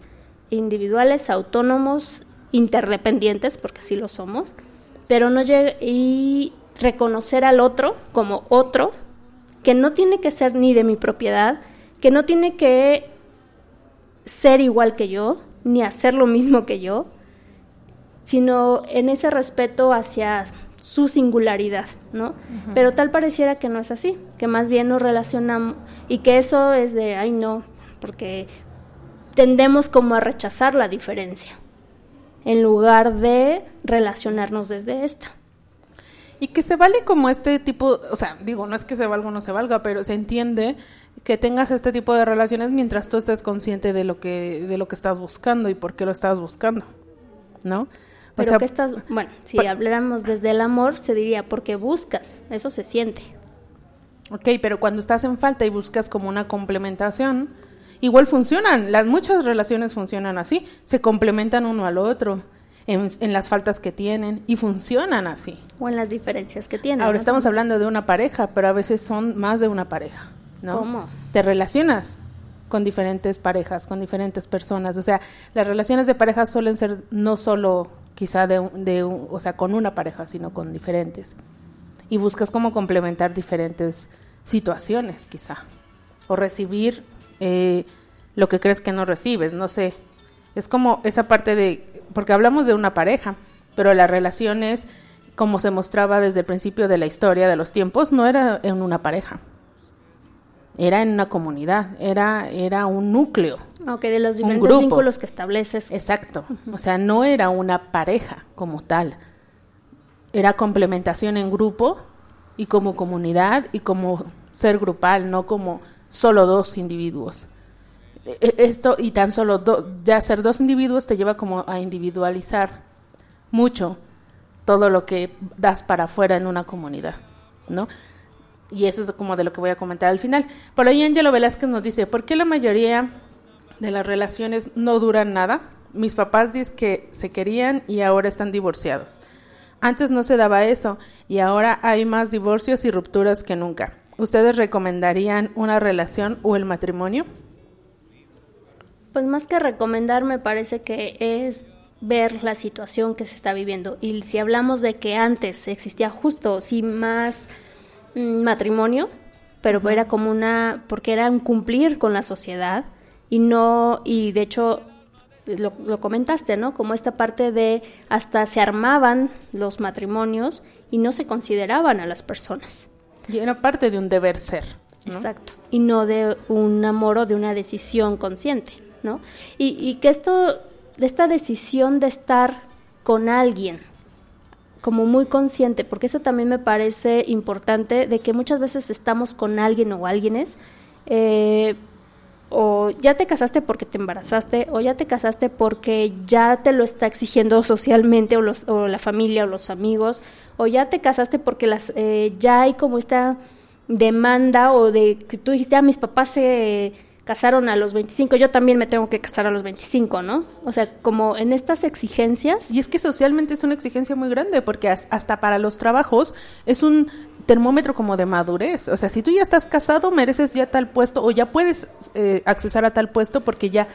individuales, autónomos, interdependientes, porque así lo somos, pero no y reconocer al otro como otro que no tiene que ser ni de mi propiedad, que no tiene que ser igual que yo, ni hacer lo mismo que yo, sino en ese respeto hacia su singularidad, ¿no? Pero tal pareciera que no es así, que más bien nos relacionamos y que eso es de, ay no, porque tendemos como a rechazar la diferencia en lugar de relacionarnos desde esta. Y que se vale como este tipo, o sea, digo, no es que se valga o no se valga, pero se entiende que tengas este tipo de relaciones mientras tú estés consciente de lo que de lo que estás buscando y por qué lo estás buscando, ¿no? O Pero sea, que estás, bueno, si habláramos desde el amor, se diría porque buscas, eso se siente. Ok, pero cuando estás en falta y buscas como una complementación, igual funcionan. Las muchas relaciones funcionan así, se complementan uno al otro en, en las faltas que tienen y funcionan así. O en las diferencias que tienen. Ahora ¿no? estamos hablando de una pareja, pero a veces son más de una pareja, ¿no? ¿Cómo? Te relacionas con diferentes parejas, con diferentes personas. O sea, las relaciones de pareja suelen ser no solo quizá de, un- de un- o sea, con una pareja, sino con diferentes. Y buscas cómo complementar diferentes situaciones, quizá. O recibir eh, lo que crees que no recibes, no sé. Es como esa parte de, porque hablamos de una pareja, pero las relaciones, como se mostraba desde el principio de la historia de los tiempos, no era en una pareja. Era en una comunidad, era, era un núcleo. Ok, de los diferentes vínculos que estableces. Exacto. O sea, no era una pareja como tal. Era complementación en grupo y como comunidad y como ser grupal, no como solo dos individuos. E- e- Esto y tan solo do- ya ser dos individuos te lleva como a individualizar mucho todo lo que das para afuera en una comunidad, ¿no? Y eso es como de lo que voy a comentar al final. Por ahí Angelo Velázquez nos dice, ¿por qué la mayoría de las relaciones no duran nada? Mis papás dicen que se querían y ahora están divorciados. Antes no se daba eso y ahora hay más divorcios y rupturas que nunca. ¿Ustedes recomendarían una relación o el matrimonio? Pues más que recomendar, me parece que es ver la situación que se está viviendo. Y si hablamos de que antes existía justo, sí, más matrimonio, pero era como una, porque era un cumplir con la sociedad y no, y de hecho, lo, lo comentaste, ¿no? Como esta parte de hasta se armaban los matrimonios y no se consideraban a las personas. Y era parte de un deber ser. ¿no? Exacto. Y no de un amor o de una decisión consciente, ¿no? Y, y que esto, de esta decisión de estar con alguien, como muy consciente, porque eso también me parece importante, de que muchas veces estamos con alguien o alguienes, eh, o ya te casaste porque te embarazaste, o ya te casaste porque ya te lo está exigiendo socialmente, o, los, o la familia, o los amigos, o ya te casaste porque las, eh, ya hay como esta demanda, o de que tú dijiste, ah, mis papás se casaron a los 25, yo también me tengo que casar a los 25, ¿no? O sea, como en estas exigencias, Y es que socialmente es una exigencia muy grande, porque as- hasta para los trabajos es un termómetro como de madurez. O sea, si tú ya estás casado, mereces ya tal puesto o ya puedes eh, accesar a tal puesto porque ya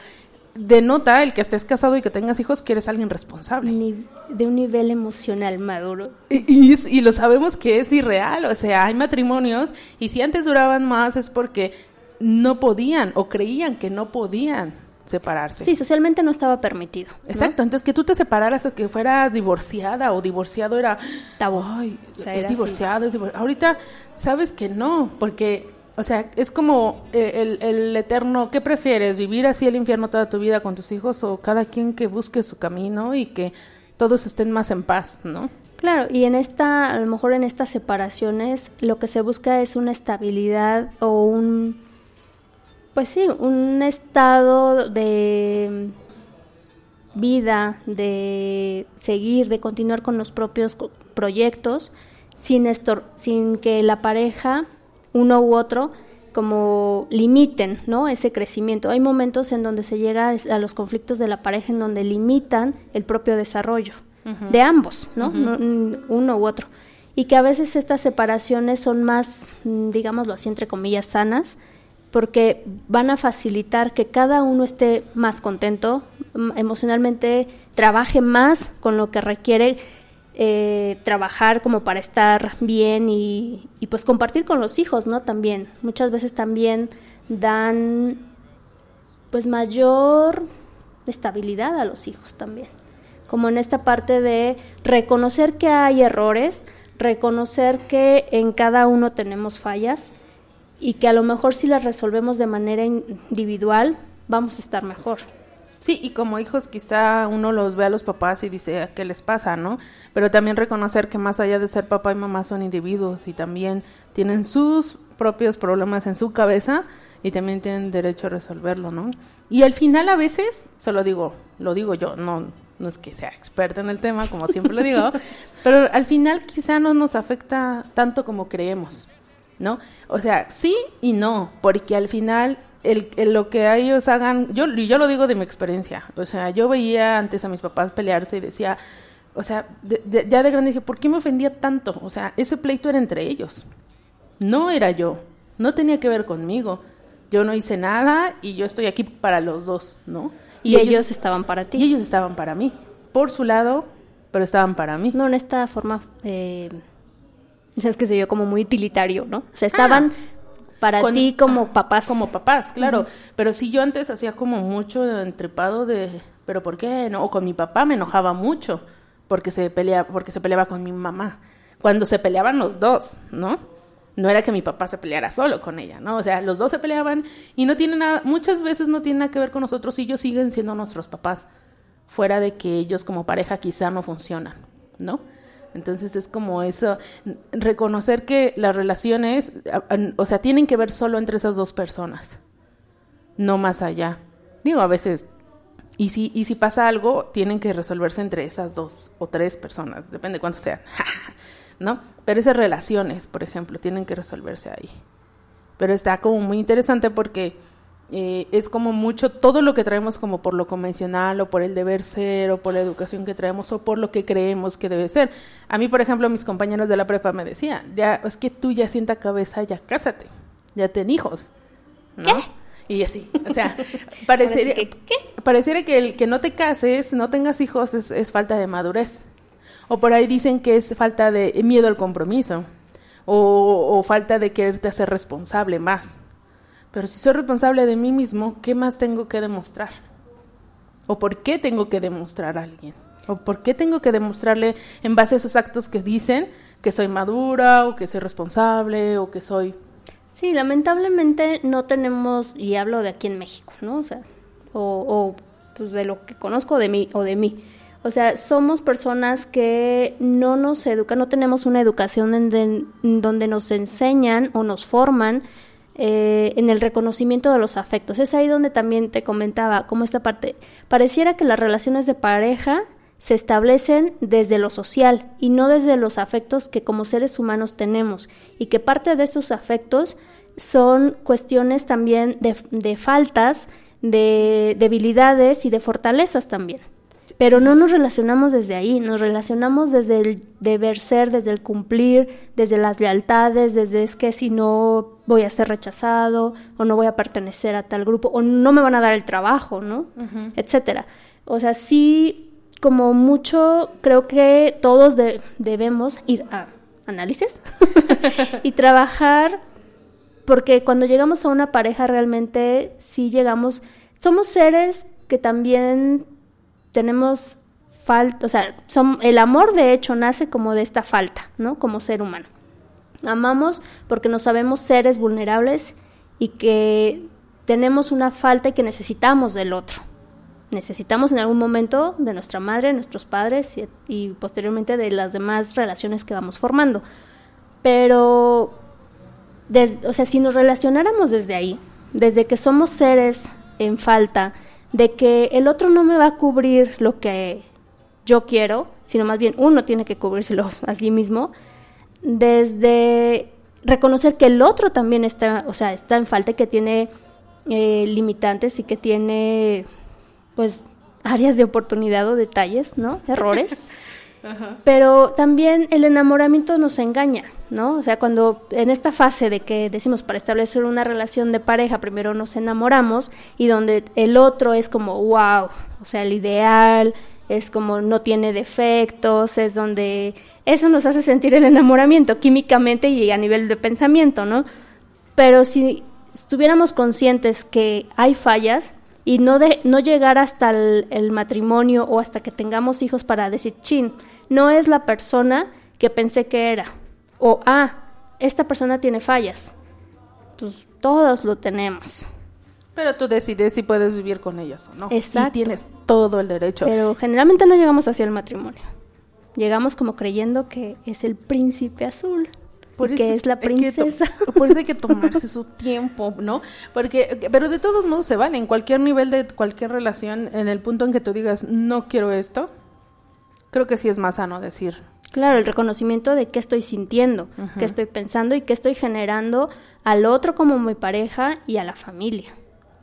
denota el que estés casado y que tengas hijos que eres alguien responsable. ni- de un nivel emocional maduro. Y, y y lo sabemos que es irreal, o sea, hay matrimonios y si antes duraban más es porque no podían o creían que no podían separarse. Sí, socialmente no estaba permitido. ¿no? Exacto, entonces que tú te separaras o que fueras divorciada o divorciado era Tabú. Ay, O sea, es era divorciado, es divor- Ahorita sabes que no, porque, o sea, es como eh, el, el eterno, ¿qué prefieres? ¿Vivir así el infierno toda tu vida con tus hijos o cada quien que busque su camino y que todos estén más en paz, ¿no? Claro, y en esta, a lo mejor en estas separaciones, lo que se busca es una estabilidad o un, pues sí, un estado de vida, de seguir, de continuar con los propios proyectos, sin, estor- sin que la pareja, uno u otro, como limiten, ¿no? Ese crecimiento. Hay momentos en donde se llega a los conflictos de la pareja en donde limitan el propio desarrollo de ambos, ¿no? No, Uno u otro. Y que a veces estas separaciones son más, mm, digámoslo así, entre comillas, sanas, porque van a facilitar que cada uno esté más contento, emocionalmente trabaje más con lo que requiere eh, trabajar como para estar bien y, y pues compartir con los hijos, ¿no? También, muchas veces también dan pues mayor estabilidad a los hijos también. Como en esta parte de reconocer que hay errores, reconocer que en cada uno tenemos fallas y que a lo mejor si las resolvemos de manera individual vamos a estar mejor. Sí, y como hijos quizá uno los ve a los papás y dice, "¿A ¿qué les pasa, no? Pero también reconocer que más allá de ser papá y mamá son individuos y también tienen sus propios problemas en su cabeza y también tienen derecho a resolverlo, ¿no? Y al final a veces, se lo digo, lo digo yo, no, no es que sea experta en el tema, como siempre lo digo, pero al final quizá no nos afecta tanto como creemos. ¿No? O sea, sí y no, porque al final el, el- lo que ellos hagan, yo, yo lo digo de mi experiencia, o sea, yo veía antes a mis papás pelearse y decía, o sea, de- de- ya de grande dije, ¿por qué me ofendía tanto? O sea, ese pleito era entre ellos, no era yo, no tenía que ver conmigo, yo no hice nada y yo estoy aquí para los dos, ¿no? Y, ellos, estaban para ti. y ellos estaban para mí, por su lado, pero estaban para mí. No, en esta forma, eh, o sea, es que se yo como muy utilitario, ¿no? O sea, estaban para Ah. Con- ti como ah, papás. Como papás, claro. Pero sí, yo antes hacía como mucho entrepado de, ¿pero por qué? No, o con mi papá me enojaba mucho porque se pelea, porque se peleaba con mi mamá. Cuando se peleaban los dos, ¿no? No era que mi papá se peleara solo con ella, ¿no? O sea, los dos se peleaban y no tiene nada, muchas veces no tiene nada que ver con nosotros y ellos siguen siendo nuestros papás, fuera de que ellos como pareja quizá no funcionan, ¿no? Entonces es como eso, reconocer que las relaciones, o sea, tienen que ver solo entre esas dos personas, no más allá. Digo, a veces, y si, y si pasa algo, tienen que resolverse entre esas dos o tres personas, depende cuántos sean, ¿no? Pero esas relaciones, por ejemplo, tienen que resolverse ahí. Pero está como muy interesante porque eh, es como mucho todo lo que traemos como por lo convencional o por el deber ser o por la educación que traemos o por lo que creemos que debe ser. A mí, por ejemplo, mis compañeros de la prepa me decían, ya, es que tú ya sienta cabeza, ya cásate, ya ten hijos, ¿no? Y así, o sea, parecería, que, ¿qué? pareciera que el que no te cases, no tengas hijos, es, es falta de madurez. O por ahí dicen que es falta de miedo al compromiso. O, o falta de quererte hacer responsable más. Pero si soy responsable de mí mismo, ¿qué más tengo que demostrar? ¿O por qué tengo que demostrar a alguien? ¿O por qué tengo que demostrarle en base a esos actos que dicen que soy madura o que soy responsable o que soy... Sí, lamentablemente no tenemos, y hablo de aquí en México, ¿no? O sea, o, pues de lo que conozco de mí o de mí. O sea, somos personas que no nos educan, no tenemos una educación en donde nos enseñan o nos forman eh, en el reconocimiento de los afectos. Es ahí donde también te comentaba, como esta parte, pareciera que las relaciones de pareja se establecen desde lo social y no desde los afectos que como seres humanos tenemos y que parte de esos afectos son cuestiones también de, de faltas, de debilidades y de fortalezas también. Pero no nos relacionamos desde ahí, nos relacionamos desde el deber ser, desde el cumplir, desde las lealtades, desde es que si no voy a ser rechazado o no voy a pertenecer a tal grupo o no me van a dar el trabajo, ¿no? Etcétera. O sea, sí, como mucho, creo que todos de- debemos ir a análisis y trabajar porque cuando llegamos a una pareja realmente sí llegamos, somos seres que también tenemos falta, o sea, son, el amor de hecho nace como de esta falta, ¿no? Como ser humano. Amamos porque nos sabemos seres vulnerables y que tenemos una falta y que necesitamos del otro. Necesitamos en algún momento de nuestra madre, nuestros padres y, posteriormente de las demás relaciones que vamos formando. Pero o sea, si nos relacionáramos desde ahí, desde que somos seres en falta, de que el otro no me va a cubrir lo que yo quiero, sino más bien uno tiene que cubrírselo a sí mismo, desde reconocer que el otro también está, o sea, está en falta y que tiene eh, limitantes y que tiene, pues, áreas de oportunidad o detalles, ¿no? Errores. Pero también el enamoramiento nos engaña, ¿no? O sea, cuando en esta fase de que decimos para establecer una relación de pareja, primero nos enamoramos y donde el otro es como, wow, o sea, el ideal, es como no tiene defectos, es donde eso nos hace sentir el enamoramiento químicamente y a nivel de pensamiento, ¿no? Pero si estuviéramos conscientes que hay fallas y no, de, no llegar hasta el, el matrimonio o hasta que tengamos hijos para decir, chin, no es la persona que pensé que era. O, ah, esta persona tiene fallas. Pues todos lo tenemos. Pero tú decides si puedes vivir con ellas o no. Exacto. Y tienes todo el derecho. Pero generalmente no llegamos hacia el matrimonio. Llegamos como creyendo que es el príncipe azul. Y que es la princesa. por eso hay que tomarse su tiempo, ¿no? Porque, pero de todos modos se vale, en cualquier nivel de cualquier relación, en el punto en que tú digas, no quiero esto, creo que sí es más sano decir, Claro, el reconocimiento de qué estoy sintiendo, qué estoy pensando y qué estoy generando al otro como mi pareja y a la familia.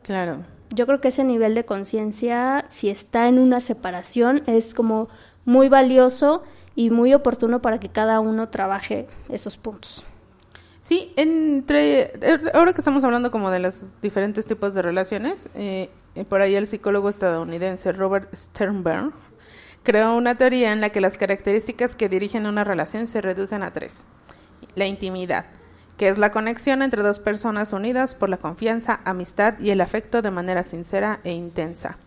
Claro. Yo creo que ese nivel de conciencia, si está en una separación, es como muy valioso y muy oportuno para que cada uno trabaje esos puntos. Sí, entre ahora que estamos hablando como de los diferentes tipos de relaciones, eh, por ahí el psicólogo estadounidense Robert Sternberg creó una teoría en la que las características que dirigen una relación se reducen a tres. La intimidad, que es la conexión entre dos personas unidas por la confianza, amistad y el afecto de manera sincera e intensa.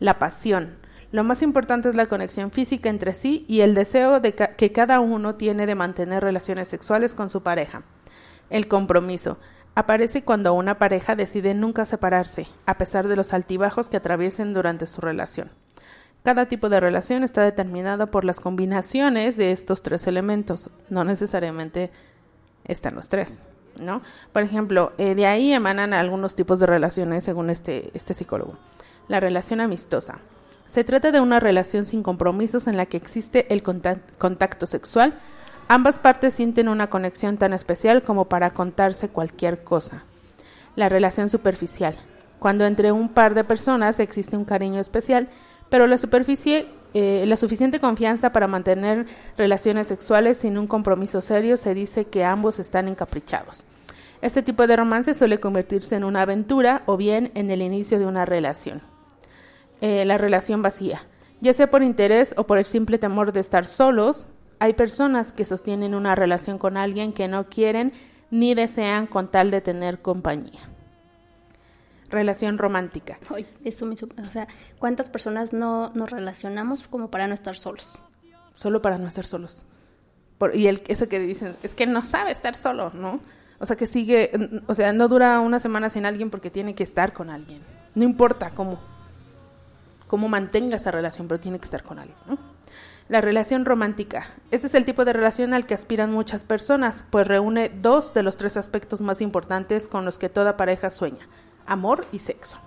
La pasión. Lo más importante es la conexión física entre sí y el deseo de que cada uno tiene de mantener relaciones sexuales con su pareja. El compromiso. Aparece cuando una pareja decide nunca separarse, a pesar de los altibajos que atraviesen durante su relación. Cada tipo de relación está determinada por las combinaciones de estos tres elementos, no necesariamente están los tres, ¿no? Por ejemplo, eh, de ahí emanan algunos tipos de relaciones según este, este psicólogo. La relación amistosa. Se trata de una relación sin compromisos en la que existe el contac- contacto sexual. Ambas partes sienten una conexión tan especial como para contarse cualquier cosa. La relación superficial. Cuando entre un par de personas existe un cariño especial, pero la superficie, eh, la suficiente confianza para mantener relaciones sexuales sin un compromiso serio, se dice que ambos están encaprichados. Este tipo de romance suele convertirse en una aventura o bien en el inicio de una relación. Eh, la relación vacía. Ya sea por interés o por el simple temor de estar solos, hay personas que sostienen una relación con alguien que no quieren ni desean con tal de tener compañía. Relación romántica. Ay, eso me o sea, ¿cuántas personas no nos relacionamos como para no estar solos? solo para no estar solos. Por- y el, eso que dicen, es que no sabe estar solo, ¿no? O sea, que sigue, o sea, no dura una semana sin alguien porque tiene que estar con alguien. No importa cómo, cómo mantenga esa relación, pero tiene que estar con alguien. La relación romántica. Este es el tipo de relación al que aspiran muchas personas, pues reúne dos de los tres aspectos más importantes con los que toda pareja sueña, amor y sexo.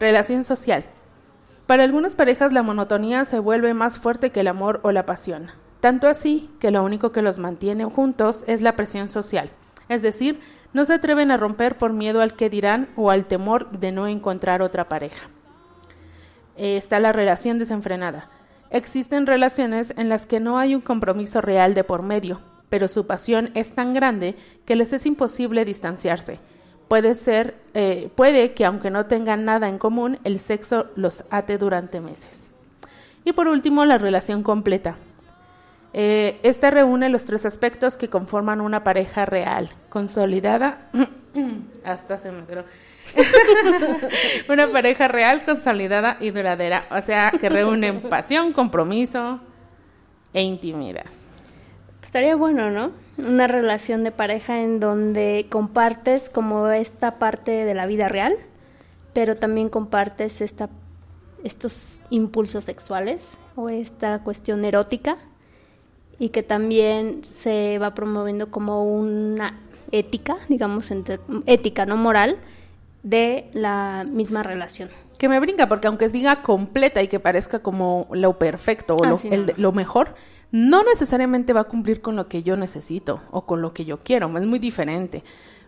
Relación social. Para algunas parejas la monotonía se vuelve más fuerte que el amor o la pasión, tanto así que lo único que los mantiene juntos es la presión social, es decir, no se atreven a romper por miedo al que dirán o al temor de no encontrar otra pareja. Eh, está la relación desenfrenada. Existen relaciones en las que no hay un compromiso real de por medio, pero su pasión es tan grande que les es imposible distanciarse. Puede ser, eh, puede que aunque no tengan nada en común, el sexo los ate durante meses. Y por último, la relación completa. Eh, esta reúne los tres aspectos que conforman una pareja real, consolidada, hasta se me. una pareja real, consolidada y duradera, o sea, que reúnen pasión, compromiso e intimidad. Estaría bueno, ¿no? Una relación de pareja en donde compartes como esta parte de la vida real, pero también compartes esta, estos impulsos sexuales o esta cuestión erótica y que también se va promoviendo como una ética, digamos, entre, ética, no moral, de la misma relación. Que me brinca, porque aunque diga completa y que parezca como lo perfecto o Ah, lo, sí, el no, de- no. lo mejor, no necesariamente va a cumplir con lo que yo necesito o con lo que yo quiero. Es muy diferente.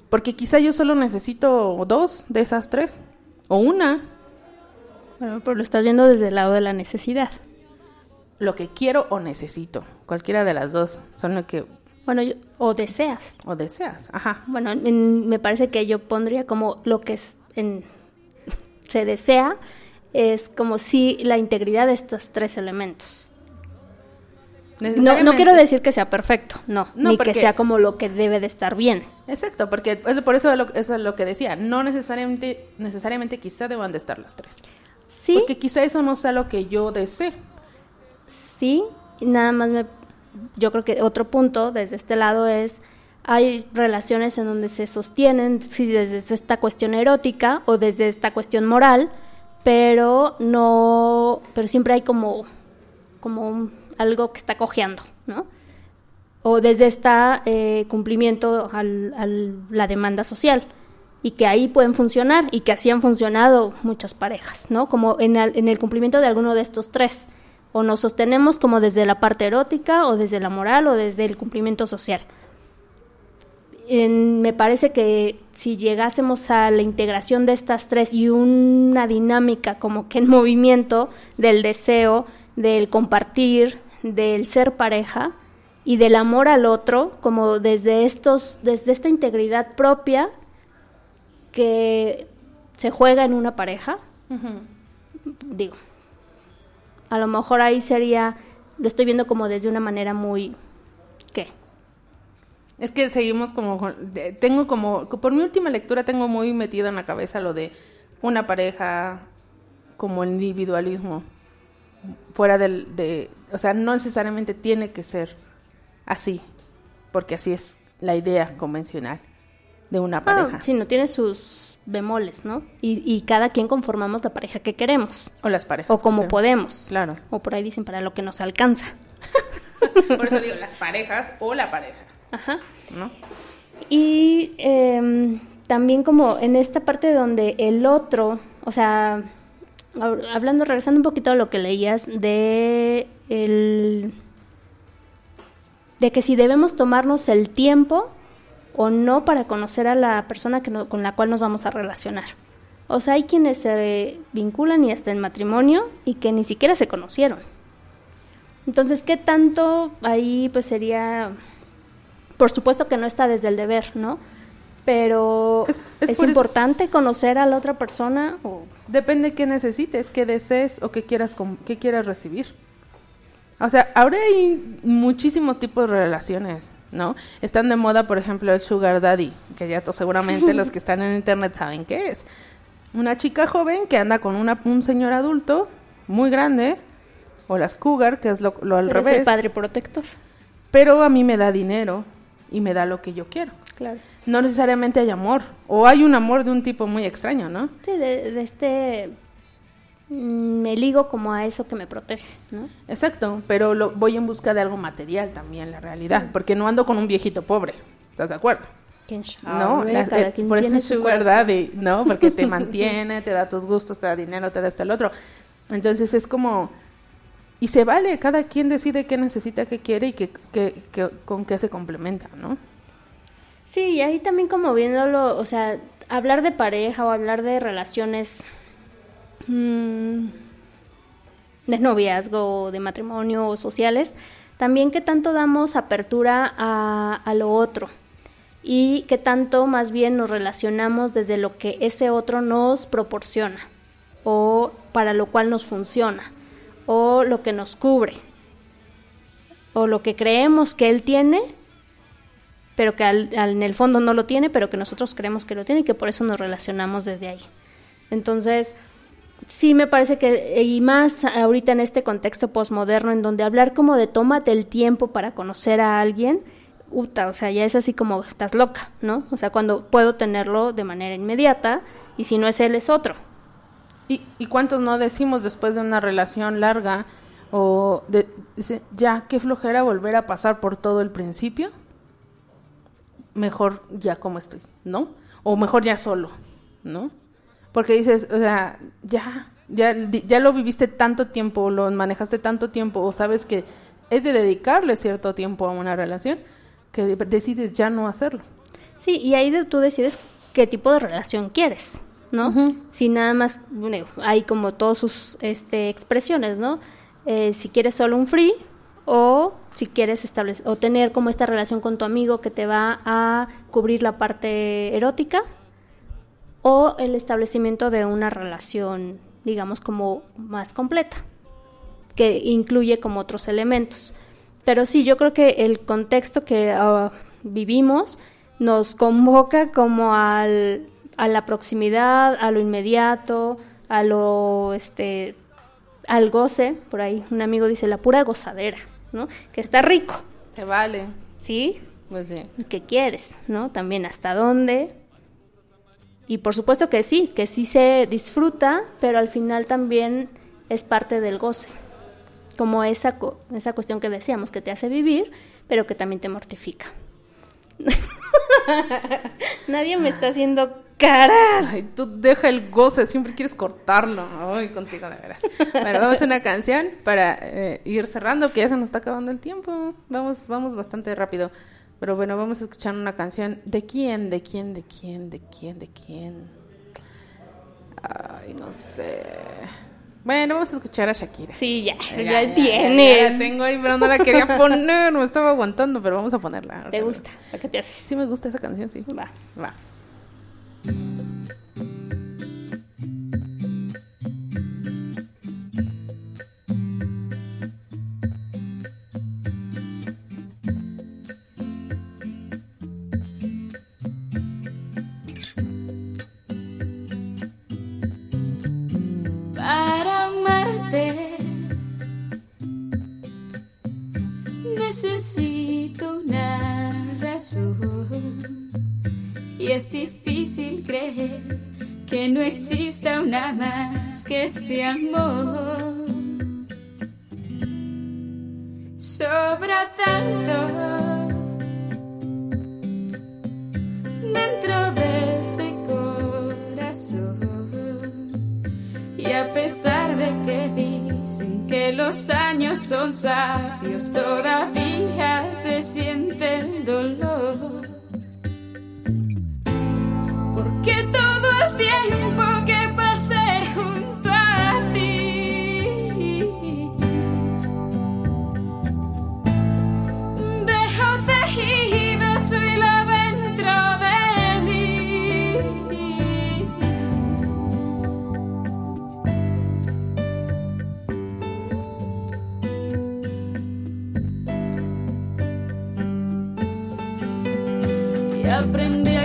Porque quizá yo solo necesito dos de esas tres o una, Bueno, pero lo estás viendo desde el lado de la necesidad. lo que quiero o necesito. Cualquiera de las dos son lo que Bueno, yo- o deseas. o deseas. Ajá. Bueno, en- me parece que yo pondría como lo que es en- se desea es como si la integridad de estos tres elementos. No, no quiero decir que sea perfecto, no, No, ni porque- que sea como lo que debe de estar bien. Exacto, porque es- por eso, lo- eso es lo que decía. No necesariamente, necesariamente quizá deban de estar las tres. Sí, Porque quizá eso no sea lo que yo desee. sí, nada más me, yo creo que otro punto desde este lado es hay relaciones en donde se sostienen sí, desde esta cuestión erótica o desde esta cuestión moral, pero no, pero siempre hay como, como algo que está cojeando, ¿no? O desde este cumplimiento al, al- la demanda social y que ahí pueden funcionar y que así han funcionado muchas parejas, ¿no? Como en el cumplimiento de alguno de estos tres, O nos sostenemos como desde la parte erótica o desde la moral o desde el cumplimiento social. En- me parece que si llegásemos a la integración de estas tres y una dinámica como que en movimiento del deseo, del compartir, del ser pareja y del amor al otro, como desde estos, desde esta integridad propia que se juega en una pareja, digo, a lo mejor ahí sería, lo estoy viendo como desde una manera muy, ¿qué? Es que seguimos como, tengo como, por mi última lectura tengo muy metido en la cabeza lo de una pareja como el individualismo, fuera del, de, o sea, no necesariamente tiene que ser así, porque así es la idea convencional de una pareja. Ah, sí, no tiene sus bemoles, ¿no? Y, y cada quien conformamos la pareja que queremos, O las parejas. o como podemos. Claro. O por ahí dicen para lo que nos alcanza. Por eso digo, las parejas o la pareja, Ajá. ¿no? Y em, también como en esta parte donde el otro, o sea, hab- hablando, regresando un poquito a lo que leías de el de que si debemos tomarnos el tiempo o no para conocer a la persona que no- con la cual nos vamos a relacionar. O sea, hay quienes se vinculan y hasta en matrimonio y que ni siquiera se conocieron. Entonces, ¿qué tanto ahí pues sería por supuesto que no está desde el deber, ¿no? Pero Es- es, es por eso- importante conocer a la otra persona o Depende qué necesites, qué desees o qué quieras, qué quieras recibir. O sea, ahora hay muchísimos tipos de relaciones, ¿no? Están de moda, por ejemplo, el sugar daddy, que ya seguramente los que están en internet saben qué es. Una chica joven que anda con una, un señor adulto muy grande, o las cougar, que es lo, lo al pero es revés. el padre protector. Pero a mí me da dinero y me da lo que yo quiero. Claro. No necesariamente hay amor, o hay un amor de un tipo muy extraño, ¿no? Sí, de, de este me ligo como a eso que me protege, ¿no? Exacto, pero lo, voy en busca de algo material también, la realidad, porque no ando con un viejito pobre, ¿estás de acuerdo? ¿Quién no, las- eh, por eso es su sugar daddy, ¿no? Porque te mantiene, te da tus gustos, te da dinero, te da esto el otro. Entonces es como, y se vale, cada quien decide qué necesita, qué quiere y qué, qué- qué- con qué se complementa, ¿no? Sí, y ahí también como viéndolo, o sea, hablar de pareja o hablar de relaciones mm, de noviazgo, de matrimonio o sociales, también qué tanto damos apertura a, a lo otro y qué tanto más bien nos relacionamos desde lo que ese otro nos proporciona o para lo cual nos funciona o lo que nos cubre o lo que creemos que él tiene pero que al- al- en el fondo no lo tiene, pero que nosotros creemos que lo tiene y que por eso nos relacionamos desde ahí. Entonces, sí me parece que, y más ahorita en este contexto posmoderno, en donde hablar como de tómate el tiempo para conocer a alguien, uta, o sea, ya es así como estás loca, ¿no? O sea, cuando puedo tenerlo de manera inmediata y si no es él, es otro. ¿Y, y cuántos no decimos después de una relación larga o de, ya, qué flojera volver a pasar por todo el principio? Mejor ya como estoy, ¿no? O mejor ya solo, ¿no? Porque dices, o sea, ya, ya, ya lo viviste tanto tiempo, lo manejaste tanto tiempo, o sabes que es de dedicarle cierto tiempo a una relación, que de- decides ya no hacerlo. Sí, y ahí tú decides qué tipo de relación quieres, ¿no? Si nada más, bueno, hay como todas sus este, expresiones, ¿no? Eh, si quieres solo un free o si quieres establecer o tener como esta relación con tu amigo que te va a cubrir la parte erótica o el establecimiento de una relación, digamos, como más completa, que incluye como otros elementos. Pero sí, yo creo que el contexto que ah, vivimos nos convoca como al, a la proximidad, a lo inmediato, a lo, este, al goce, por ahí un amigo dice la pura gozadera, ¿no? Que está rico, Se vale. ¿sí? Pues sí. qué quieres, ¿no? También hasta dónde. Y por supuesto que sí, que sí se disfruta, pero al final también es parte del goce. Como esa, esa cuestión que decíamos, que te hace vivir, pero que también te mortifica. Nadie me está haciendo caras. Ay, tú deja el goce, siempre quieres cortarlo. Ay, contigo de veras. Bueno, vamos a una canción para eh, ir cerrando, que ya se nos está acabando el tiempo. Vamos, vamos bastante rápido. Pero bueno, vamos a escuchar una canción. ¿De quién? ¿De quién? ¿De quién? ¿De quién? ¿De quién? Ay, no sé. Bueno, vamos a escuchar a Shakira. Sí, ya, Ya, ya, ya, tienes. ya la tengo ahí, pero no la quería poner, me estaba aguantando, pero vamos a ponerla. ¿Te gusta? ¿Para qué te haces? Sí me gusta esa canción, sí. Va. Va. Necesito una razón y es difícil creer que no exista una más que este amor. Sobra tanto dentro de este corazón. Y a pesar de que dicen que los años son sabios, todavía se siente el dolor. Porque todo el tiempo y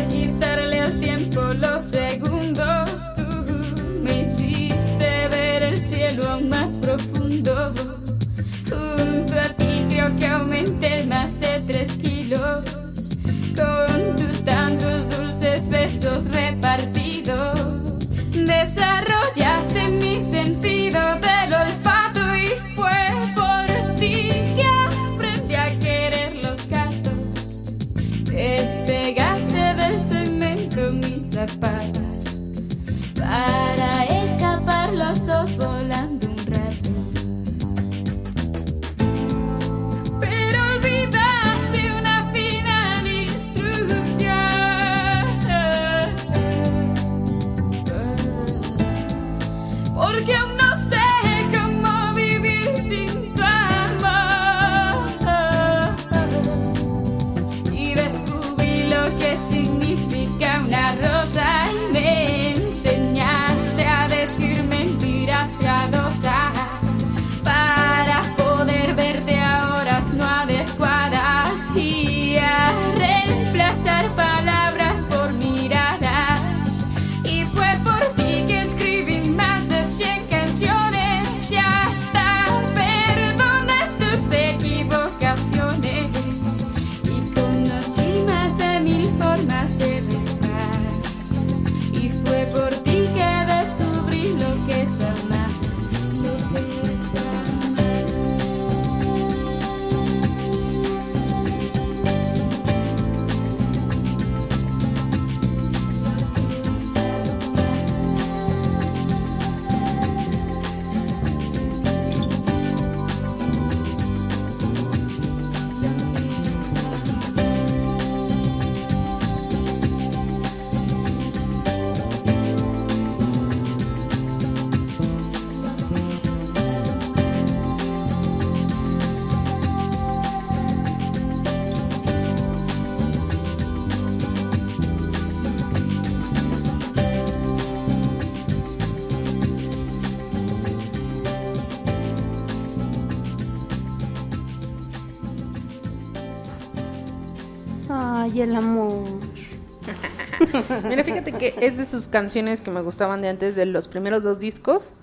el amor. Mira, fíjate que es de sus canciones que me gustaban de antes, de los primeros dos discos.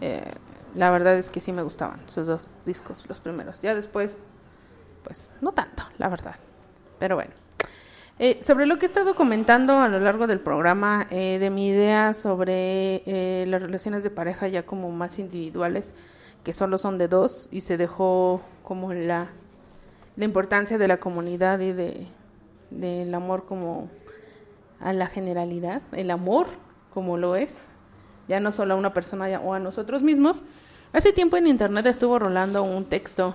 Eh, la verdad es que sí me gustaban sus dos discos, los primeros. Ya después, pues no tanto, la verdad. Pero bueno. Eh, sobre lo que he estado comentando a lo largo del programa, eh, de mi idea sobre eh, las relaciones de pareja ya como más individuales, que solo son de dos, y se dejó como la, la importancia de la comunidad y de del amor como a la generalidad, el amor como lo es, ya no solo a una persona ya- o a nosotros mismos. Hace tiempo en internet estuvo rolando un texto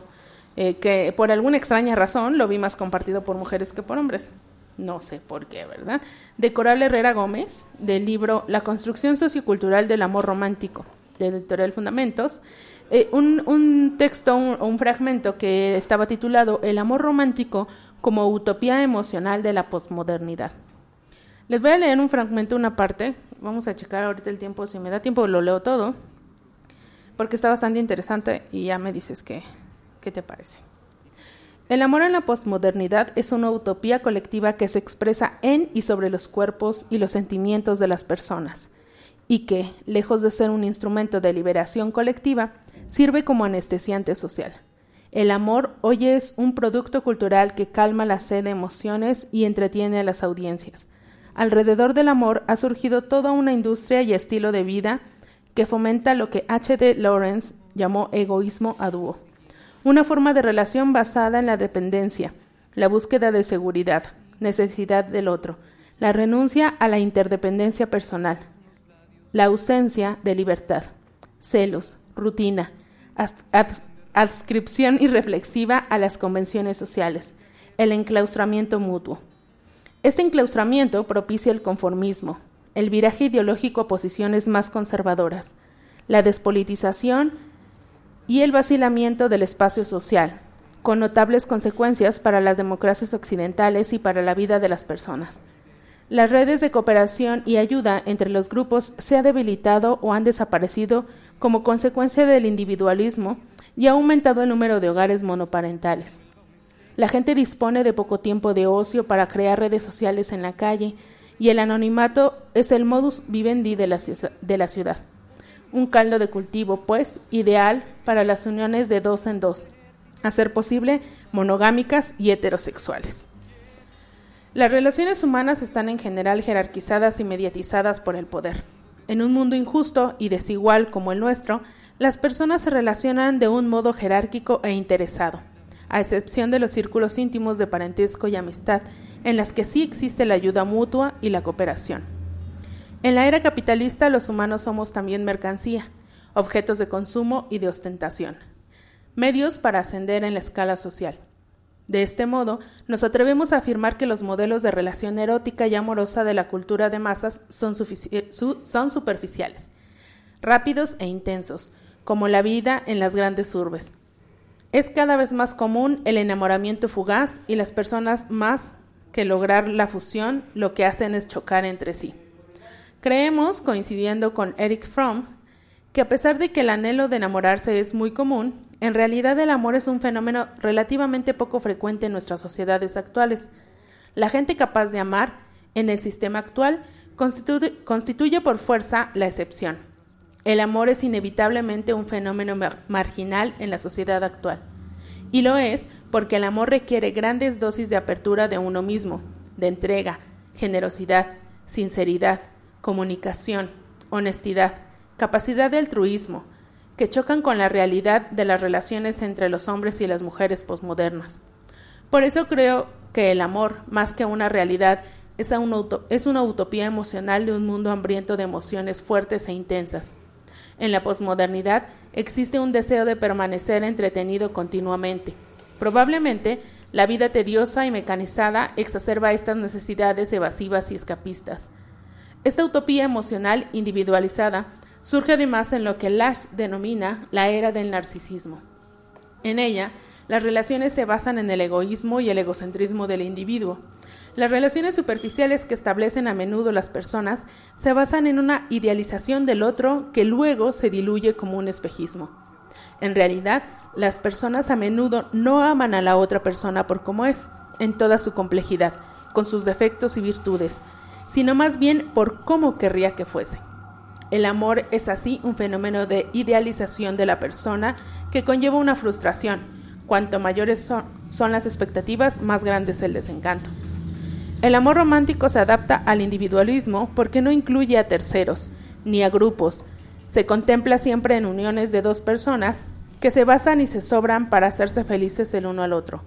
eh, que por alguna extraña razón lo vi más compartido por mujeres que por hombres. No sé por qué, ¿verdad? De Coral Herrera Gómez, del libro La construcción sociocultural del amor romántico, de Editorial Fundamentos, eh, un, un texto, un, un fragmento que estaba titulado El amor romántico como utopía emocional de la posmodernidad. Les voy a leer un fragmento, una parte. Vamos a checar ahorita el tiempo. Si me da tiempo, lo leo todo. Porque está bastante interesante y ya me dices qué, qué te parece. El amor en la posmodernidad es una utopía colectiva que se expresa en y sobre los cuerpos y los sentimientos de las personas, y que, lejos de ser un instrumento de liberación colectiva, sirve como anestesiante social. El amor hoy es un producto cultural que calma la sed de emociones y entretiene a las audiencias. Alrededor del amor ha surgido toda una industria y estilo de vida que fomenta lo que H.D. Lawrence llamó egoísmo a dúo, una forma de relación basada en la dependencia, la búsqueda de seguridad, necesidad del otro, la renuncia a la interdependencia personal, la ausencia de libertad, celos, rutina, adscripción irreflexiva a las convenciones sociales, el enclaustramiento mutuo. Este enclaustramiento propicia el conformismo, el viraje ideológico a posiciones más conservadoras, la despolitización y el vacilamiento del espacio social, con notables consecuencias para las democracias occidentales y para la vida de las personas. Las redes de cooperación y ayuda entre los grupos se han debilitado o han desaparecido como consecuencia del individualismo y ha aumentado el número de hogares monoparentales. La gente dispone de poco tiempo de ocio para crear redes sociales en la calle y el anonimato es el modus vivendi de la, de la ciudad. Un caldo de cultivo, pues, ideal para las uniones de dos en dos, a ser posible monogámicas y heterosexuales. Las relaciones humanas están en general jerarquizadas y mediatizadas por el poder. En un mundo injusto y desigual como el nuestro, las personas se relacionan de un modo jerárquico e interesado, a excepción de los círculos íntimos de parentesco y amistad, en las que sí existe la ayuda mutua y la cooperación. En la era capitalista los humanos somos también mercancía, objetos de consumo y de ostentación, medios para ascender en la escala social. De este modo, nos atrevemos a afirmar que los modelos de relación erótica y amorosa de la cultura de masas son, superficiales, rápidos e intensos, como la vida en las grandes urbes. Es cada vez más común el enamoramiento fugaz y las personas más que lograr la fusión lo que hacen es chocar entre sí. Creemos, coincidiendo con Eric Fromm, que a pesar de que el anhelo de enamorarse es muy común, en realidad el amor es un fenómeno relativamente poco frecuente en nuestras sociedades actuales. La gente capaz de amar, en el sistema actual, constituye, por fuerza la excepción. El amor es inevitablemente un fenómeno mar- marginal en la sociedad actual. Y lo es porque el amor requiere grandes dosis de apertura de uno mismo, de entrega, generosidad, sinceridad, comunicación, honestidad, capacidad de altruismo, que chocan con la realidad de las relaciones entre los hombres y las mujeres posmodernas. Por eso creo que el amor, más que una realidad, es una, utopía emocional de un mundo hambriento de emociones fuertes e intensas. En la posmodernidad existe un deseo de permanecer entretenido continuamente. Probablemente la vida tediosa y mecanizada exacerba estas necesidades evasivas y escapistas. Esta utopía emocional individualizada surge además en lo que Lash denomina la era del narcisismo. En ella, las relaciones se basan en el egoísmo y el egocentrismo del individuo. Las relaciones superficiales que establecen a menudo las personas se basan en una idealización del otro que luego se diluye como un espejismo. En realidad, las personas a menudo no aman a la otra persona por como es, en toda su complejidad, con sus defectos y virtudes, sino más bien por cómo querría que fuese. El amor es así un fenómeno de idealización de la persona que conlleva una frustración. Cuanto mayores son, las expectativas, más grande es el desencanto. El amor romántico se adapta al individualismo porque no incluye a terceros, ni a grupos. Se contempla siempre en uniones de dos personas que se basan y se sobran para hacerse felices el uno al otro.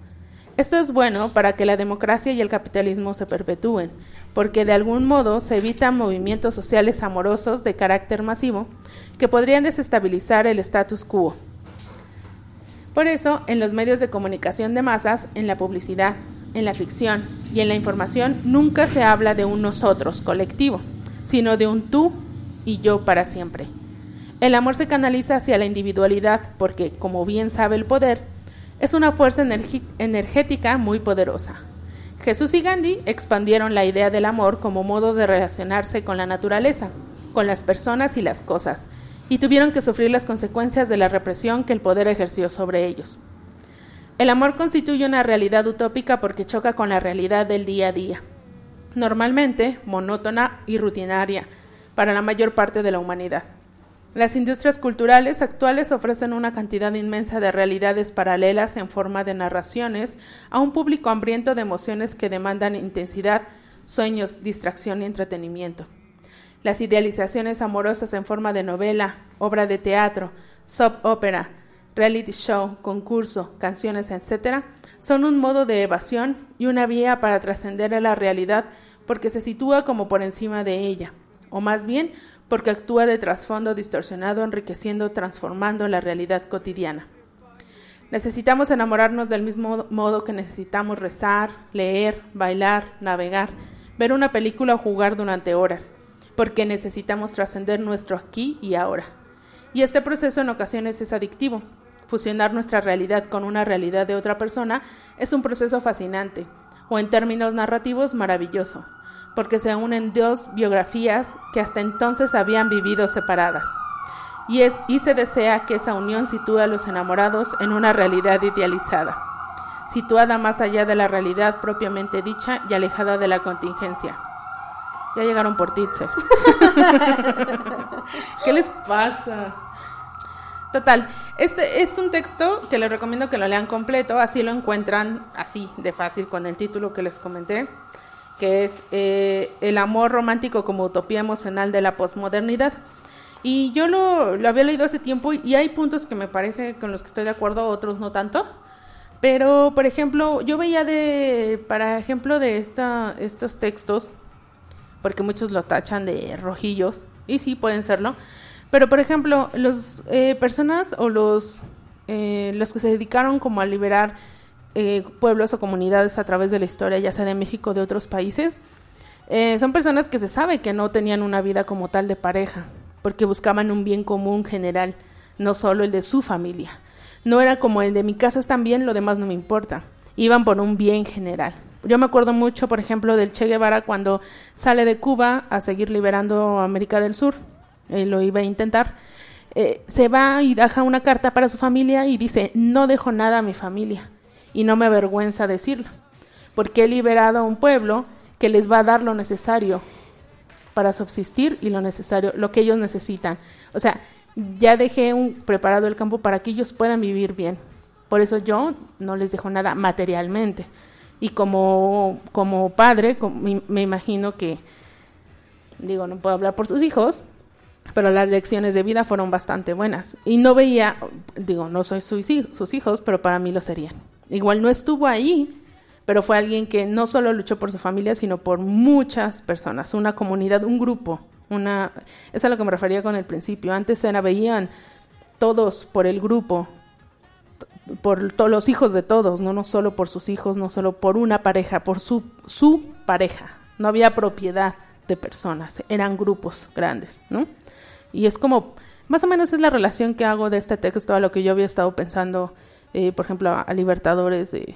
Esto es bueno para que la democracia y el capitalismo se perpetúen, porque de algún modo se evitan movimientos sociales amorosos de carácter masivo que podrían desestabilizar el status quo. Por eso, en los medios de comunicación de masas, en la publicidad, en la ficción y en la información nunca se habla de un nosotros colectivo, sino de un tú y yo para siempre. El amor se canaliza hacia la individualidad porque, como bien sabe el poder, es una fuerza energética muy poderosa. Jesús y Gandhi expandieron la idea del amor como modo de relacionarse con la naturaleza, con las personas y las cosas, y tuvieron que sufrir las consecuencias de la represión que el poder ejerció sobre ellos. El amor constituye una realidad utópica porque choca con la realidad del día a día, normalmente monótona y rutinaria para la mayor parte de la humanidad. Las industrias culturales actuales ofrecen una cantidad inmensa de realidades paralelas en forma de narraciones a un público hambriento de emociones que demandan intensidad, sueños, distracción y entretenimiento. Las idealizaciones amorosas en forma de novela, obra de teatro, soap opera, reality show, concurso, canciones, etc., son un modo de evasión y una vía para trascender a la realidad porque se sitúa como por encima de ella, o más bien porque actúa de trasfondo distorsionado, enriqueciendo, transformando la realidad cotidiana. Necesitamos enamorarnos del mismo modo que necesitamos rezar, leer, bailar, navegar, ver una película o jugar durante horas, porque necesitamos trascender nuestro aquí y ahora. Y este proceso en ocasiones es adictivo. Fusionar nuestra realidad con una realidad de otra persona es un proceso fascinante, o en términos narrativos maravilloso, porque se unen dos biografías que hasta entonces habían vivido separadas. Y, es, y se desea que esa unión sitúe a los enamorados en una realidad idealizada, situada más allá de la realidad propiamente dicha y alejada de la contingencia. Ya llegaron por Titzel. ¿Qué les pasa? Total, este es un texto que les recomiendo que lo lean completo, así lo encuentran así de fácil con el título que les comenté, que es eh, El amor romántico como utopía emocional de la posmodernidad. Y yo lo, lo había leído hace tiempo y hay puntos que me parece con los que estoy de acuerdo, otros no tanto. Pero, por ejemplo, yo veía de, para ejemplo, de esta, estos textos, porque muchos lo tachan de rojillos, y sí pueden serlo, pero por ejemplo, los eh, personas o los, eh, los que se dedicaron como a liberar eh, pueblos o comunidades a través de la historia, ya sea de México o de otros países, eh, son personas que se sabe que no tenían una vida como tal de pareja, porque buscaban un bien común general, no solo el de su familia. No era como el de mi casa están bien, lo demás no me importa. Iban por un bien general. Yo me acuerdo mucho, por ejemplo, del Che Guevara cuando sale de Cuba a seguir liberando América del Sur. Eh, lo iba a intentar. Eh, se va y deja una carta para su familia y dice, no dejo nada a mi familia. Y no me avergüenza decirlo. Porque he liberado a un pueblo que les va a dar lo necesario para subsistir y lo necesario, lo que ellos necesitan. O sea, ya dejé un, preparado el campo para que ellos puedan vivir bien. Por eso yo no les dejo nada materialmente. Y como, como padre, me, imagino que, digo, no puedo hablar por sus hijos, pero las lecciones de vida fueron bastante buenas. Y no veía, digo, no soy sus hijos, pero para mí lo serían. Igual no estuvo ahí, pero fue alguien que no solo luchó por su familia, sino por muchas personas, una comunidad, un grupo, una es a lo que me refería con el principio. Antes era veían todos por el grupo, por todos los hijos de todos, no no solo por sus hijos, no solo por una pareja, por su su pareja. No había propiedad de personas, eran grupos grandes, ¿no? Y es como más o menos es la relación que hago de este texto a lo que yo había estado pensando, eh, por ejemplo, a, a libertadores de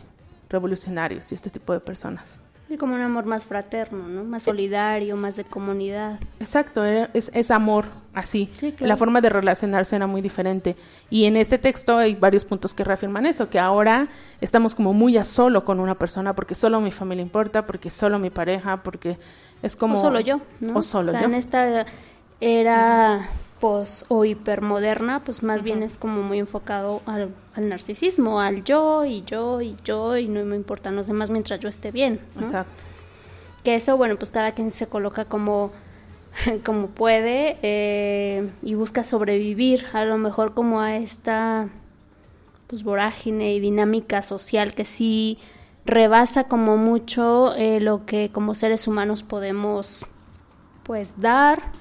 revolucionarios y este tipo de personas. Y como un amor más fraterno, ¿no? Más solidario, más de comunidad. Exacto, es, es amor, así. Sí, claro. La forma de relacionarse era muy diferente. Y en este texto hay varios puntos que reafirman eso, que ahora estamos como muy a solo con una persona porque solo mi familia importa, porque solo mi pareja, porque es como... o solo yo, ¿no? O solo sea, yo. en esta era pos o hipermoderna, pues más bien es como muy enfocado al, al narcisismo, al yo y yo y yo y no me importan los demás mientras yo esté bien, ¿no? Exacto. Que eso, bueno, pues cada quien se coloca como, como puede eh, y busca sobrevivir, a lo mejor como a esta pues vorágine y dinámica social que sí rebasa como mucho eh, lo que como seres humanos podemos pues dar,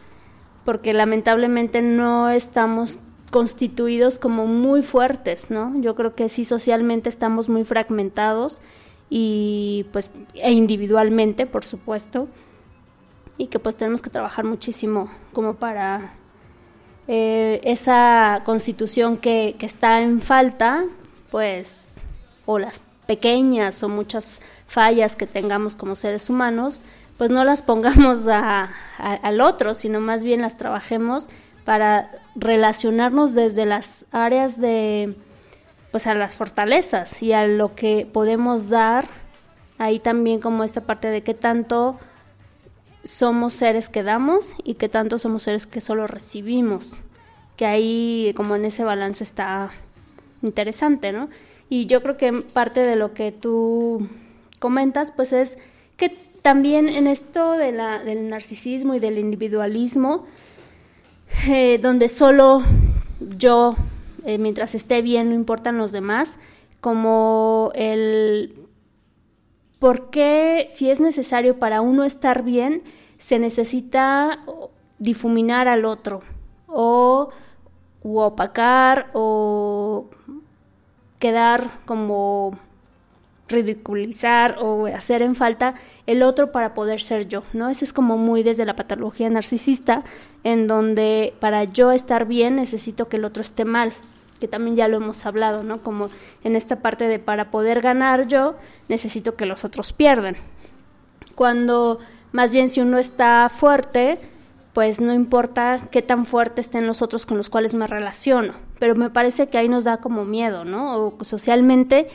porque lamentablemente no estamos constituidos como muy fuertes, ¿no? Yo creo que sí socialmente estamos muy fragmentados y pues e individualmente, por supuesto, y que pues tenemos que trabajar muchísimo como para eh, esa constitución que, que está en falta, pues, o las pequeñas o muchas fallas que tengamos como seres humanos, pues no las pongamos a- al otro, sino más bien las trabajemos para relacionarnos desde las áreas de, pues a las fortalezas y a lo que podemos dar, ahí también como esta parte de qué tanto somos seres que damos y qué tanto somos seres que solo recibimos, que ahí como en ese balance está interesante, ¿no? Y yo creo que parte de lo que tú comentas, pues es que también en esto del narcisismo y del individualismo, eh, donde solo yo, eh, mientras esté bien, no importan los demás, como el por qué, si es necesario para uno estar bien, se necesita difuminar al otro o opacar o quedar como ridiculizar o hacer en falta el otro para poder ser yo, ¿no? Eso es como muy desde la patología narcisista, en donde para yo estar bien necesito que el otro esté mal, que también ya lo hemos hablado, ¿no? Como en esta parte de para poder ganar yo, necesito que los otros pierdan. Cuando más bien si uno está fuerte, pues no importa qué tan fuerte estén los otros con los cuales me relaciono, pero me parece que ahí nos da como miedo, ¿no? O socialmente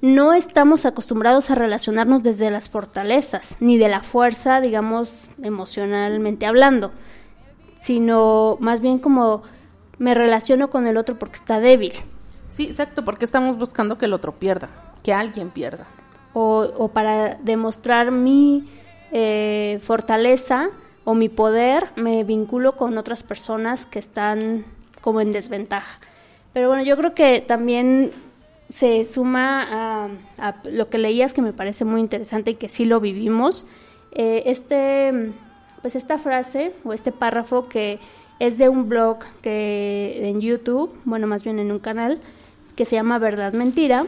no estamos acostumbrados a relacionarnos desde las fortalezas, ni de la fuerza, digamos, emocionalmente hablando, sino más bien como me relaciono con el otro porque está débil. Sí, exacto, porque estamos buscando que el otro pierda, que alguien pierda. O, o para demostrar mi eh, fortaleza o mi poder, me vinculo con otras personas que están como en desventaja. Pero bueno, yo creo que también se suma a, lo que leías que me parece muy interesante y que sí lo vivimos. Eh, este, pues esta frase o este párrafo que es de un blog que en YouTube, bueno, más bien en un canal que se llama Verdad Mentira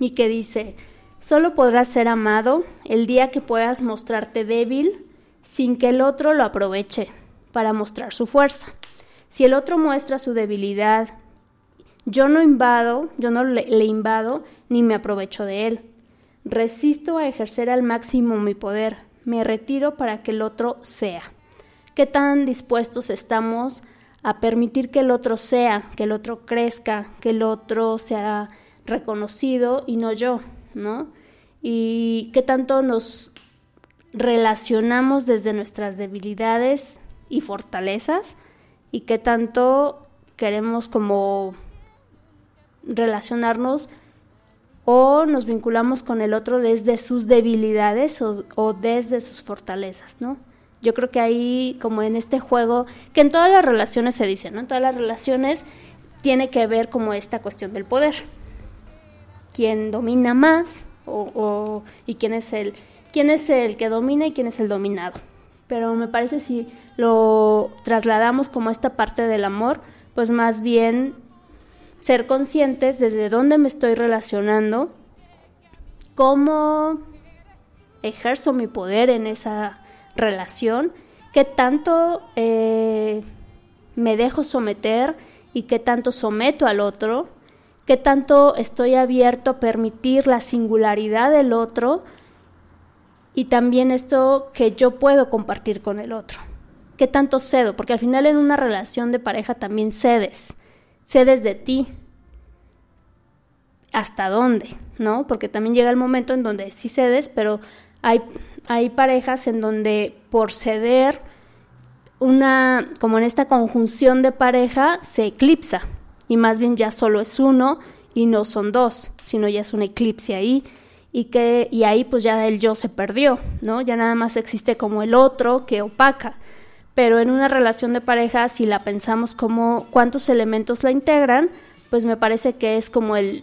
y que dice, solo podrás ser amado el día que puedas mostrarte débil sin que el otro lo aproveche para mostrar su fuerza. Si el otro muestra su debilidad, yo no invado, yo no le, invado ni me aprovecho de él. Resisto a ejercer al máximo mi poder, me retiro para que el otro sea. ¿Qué tan dispuestos estamos a permitir que el otro sea, que el otro crezca, que el otro sea reconocido y no yo, ¿no? Y qué tanto nos relacionamos desde nuestras debilidades y fortalezas y qué tanto queremos como relacionarnos o nos vinculamos con el otro desde sus debilidades o, desde sus fortalezas, ¿no? Yo creo que ahí, como en este juego, que en todas las relaciones se dice, ¿no? En todas las relaciones tiene que ver como esta cuestión del poder. ¿Quién domina más? O, y quién es el quién es el que domina y quién es el dominado. Pero me parece si lo trasladamos como esta parte del amor, pues más bien ser conscientes desde dónde me estoy relacionando, cómo ejerzo mi poder en esa relación, qué tanto eh, me dejo someter y qué tanto someto al otro, qué tanto estoy abierto a permitir la singularidad del otro y también esto que yo puedo compartir con el otro. ¿Qué tanto cedo? Porque al final en una relación de pareja también cedes. Cedes de ti. ¿Hasta dónde? ¿No? Porque también llega el momento en donde sí cedes, pero hay, hay parejas en donde por ceder una, como en esta conjunción de pareja, se eclipsa. Y más bien ya solo es uno y no son dos, sino ya es un eclipse ahí y que y ahí pues ya el yo se perdió, ¿no? Ya nada más existe como el otro que opaca. Pero en una relación de pareja, si la pensamos como cuántos elementos la integran, pues me parece que es como el,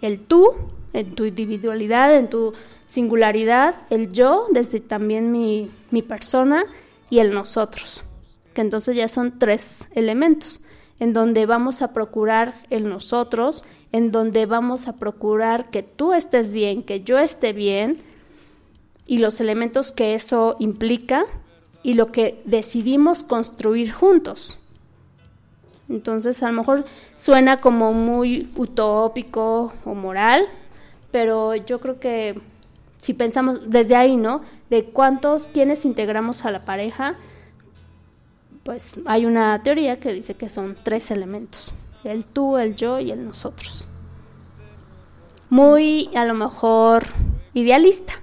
el tú En tu individualidad, en tu singularidad, el yo, desde también mi, mi persona y el nosotros, que entonces ya son tres elementos, en donde vamos a procurar el nosotros, en donde vamos a procurar que tú estés bien, que yo esté bien, y los elementos que eso implica y lo que decidimos construir juntos. Entonces a lo mejor suena como muy utópico o moral, pero yo creo que si pensamos desde ahí, ¿no? De cuántos, quienes integramos a la pareja, pues hay una teoría que dice que son tres elementos, el tú, el yo y el nosotros. Muy a lo mejor idealista,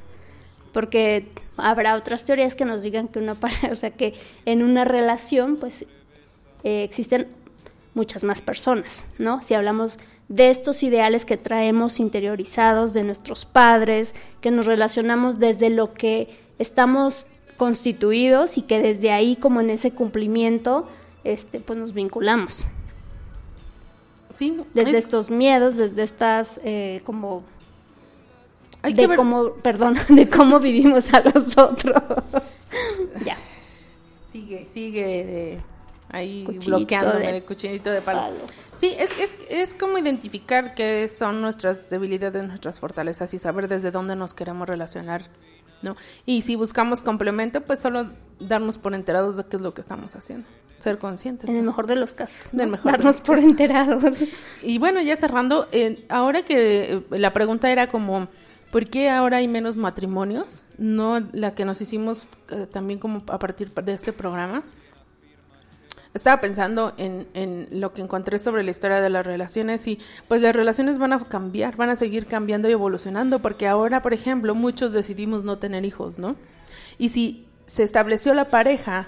porque habrá otras teorías que nos digan que una pareja, o sea, que en una relación pues eh, existen muchas más personas, ¿no? Si hablamos de estos ideales que traemos interiorizados de nuestros padres, que nos relacionamos desde lo que estamos constituidos y que desde ahí, como en ese cumplimiento, este, pues nos vinculamos. Sí, Desde es- estos miedos, desde estas eh, como hay de que ver- cómo, perdón, de cómo vivimos a los otros. ya. Sigue, sigue de ahí Cuchillito bloqueándome de de cuchillito de palo. palo. Sí, es, es, es como identificar qué son nuestras debilidades, nuestras fortalezas y saber desde dónde nos queremos relacionar, ¿no? Y si buscamos complemento, pues solo darnos por enterados de qué es lo que estamos haciendo, ser conscientes. En el mejor de los casos. Darnos por casos. enterados. Y bueno, ya cerrando, eh, ahora que eh, la pregunta era como, ¿por qué ahora hay menos matrimonios? No la que nos hicimos eh, también como a partir de este programa. Estaba pensando en, en lo que encontré sobre la historia de las relaciones y pues las relaciones van a cambiar, van a seguir cambiando y evolucionando porque ahora, por ejemplo, muchos decidimos no tener hijos, ¿no? Y si se estableció la pareja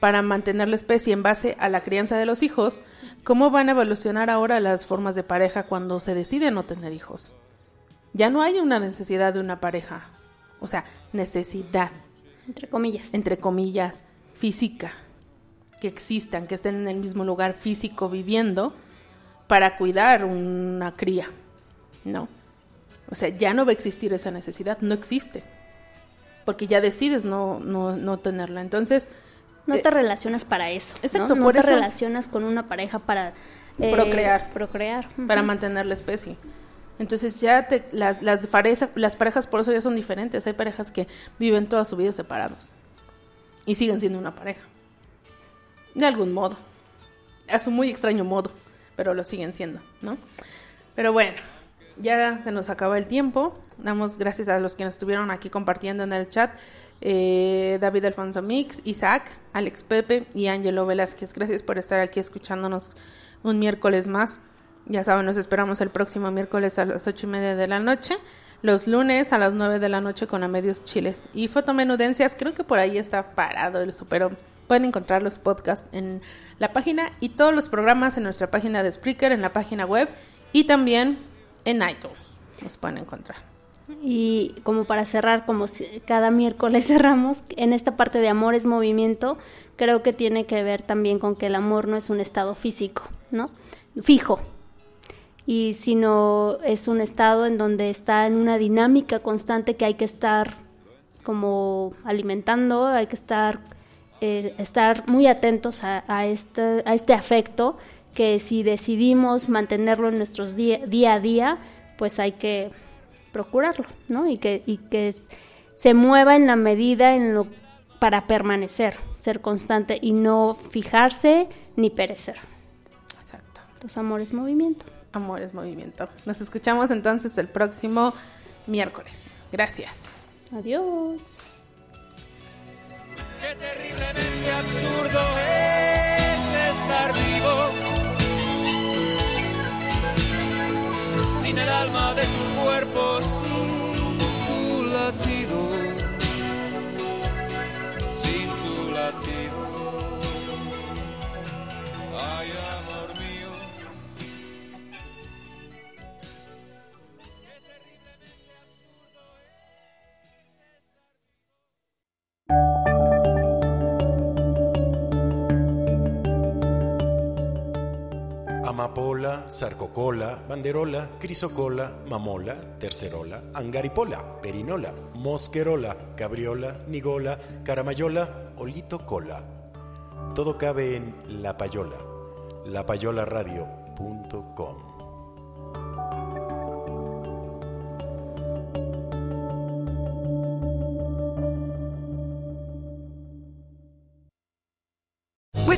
para mantener la especie en base a la crianza de los hijos, ¿cómo van a evolucionar ahora las formas de pareja cuando se decide no tener hijos? Ya no hay una necesidad de una pareja, o sea, necesidad, Entre comillas. entre comillas, física, que existan, que estén en el mismo lugar físico viviendo para cuidar una cría, ¿no? O sea, ya no va a existir esa necesidad, no existe, porque ya decides no, no, no tenerla. Entonces, No eh, te relacionas para eso. ¿no? exacto, no por te eso- relacionas con una pareja para eh, Procrear. Procrear. para mantener la especie. Entonces ya te, las, las, las parejas por eso ya son diferentes. Hay parejas que viven toda su vida separados y siguen siendo una pareja. De algún modo. A su muy extraño modo, pero lo siguen siendo, ¿no? Pero bueno, ya se nos acaba el tiempo. Damos gracias a los que nos estuvieron aquí compartiendo en el chat. Eh, David Alfonso Mix, Isaac, Alex Pepe y Angelo Velázquez. Gracias por estar aquí escuchándonos un miércoles más. Ya saben, nos esperamos el próximo miércoles a las ocho y media de la noche. Los lunes a las nueve de la noche con A Medios Chiles. Y Fotomenudencias, creo que por ahí está parado el pero Pueden encontrar los podcasts en la página y todos los programas en nuestra página de Spreaker, en la página web y también en iTunes. Nos pueden encontrar. Y como para cerrar, como si- cada miércoles cerramos, en esta parte de amor es movimiento, creo que tiene que ver también con que el amor no es un estado físico, ¿no? Fijo. Y sino es un estado en donde está en una dinámica constante que hay que estar como alimentando, hay que estar, eh, estar muy atentos a, a este, a este afecto que si decidimos mantenerlo en nuestros día, día a día, pues hay que procurarlo, ¿no? Y que, y que se mueva en la medida en lo para permanecer, ser constante y no fijarse ni perecer. Exacto. Entonces, amor es movimiento. Amor es movimiento. Nos escuchamos entonces el próximo miércoles. Gracias. Adiós. Qué terriblemente absurdo es estar vivo sin el alma de tu cuerpo, sin tu latido, sin tu latido. Amapola, sarcocola, banderola, crisocola, mamola, tercerola, angaripola, perinola, mosquerola, cabriola, nigola, caramayola, olito cola. Todo cabe en La Payola, lapayolaradio.com.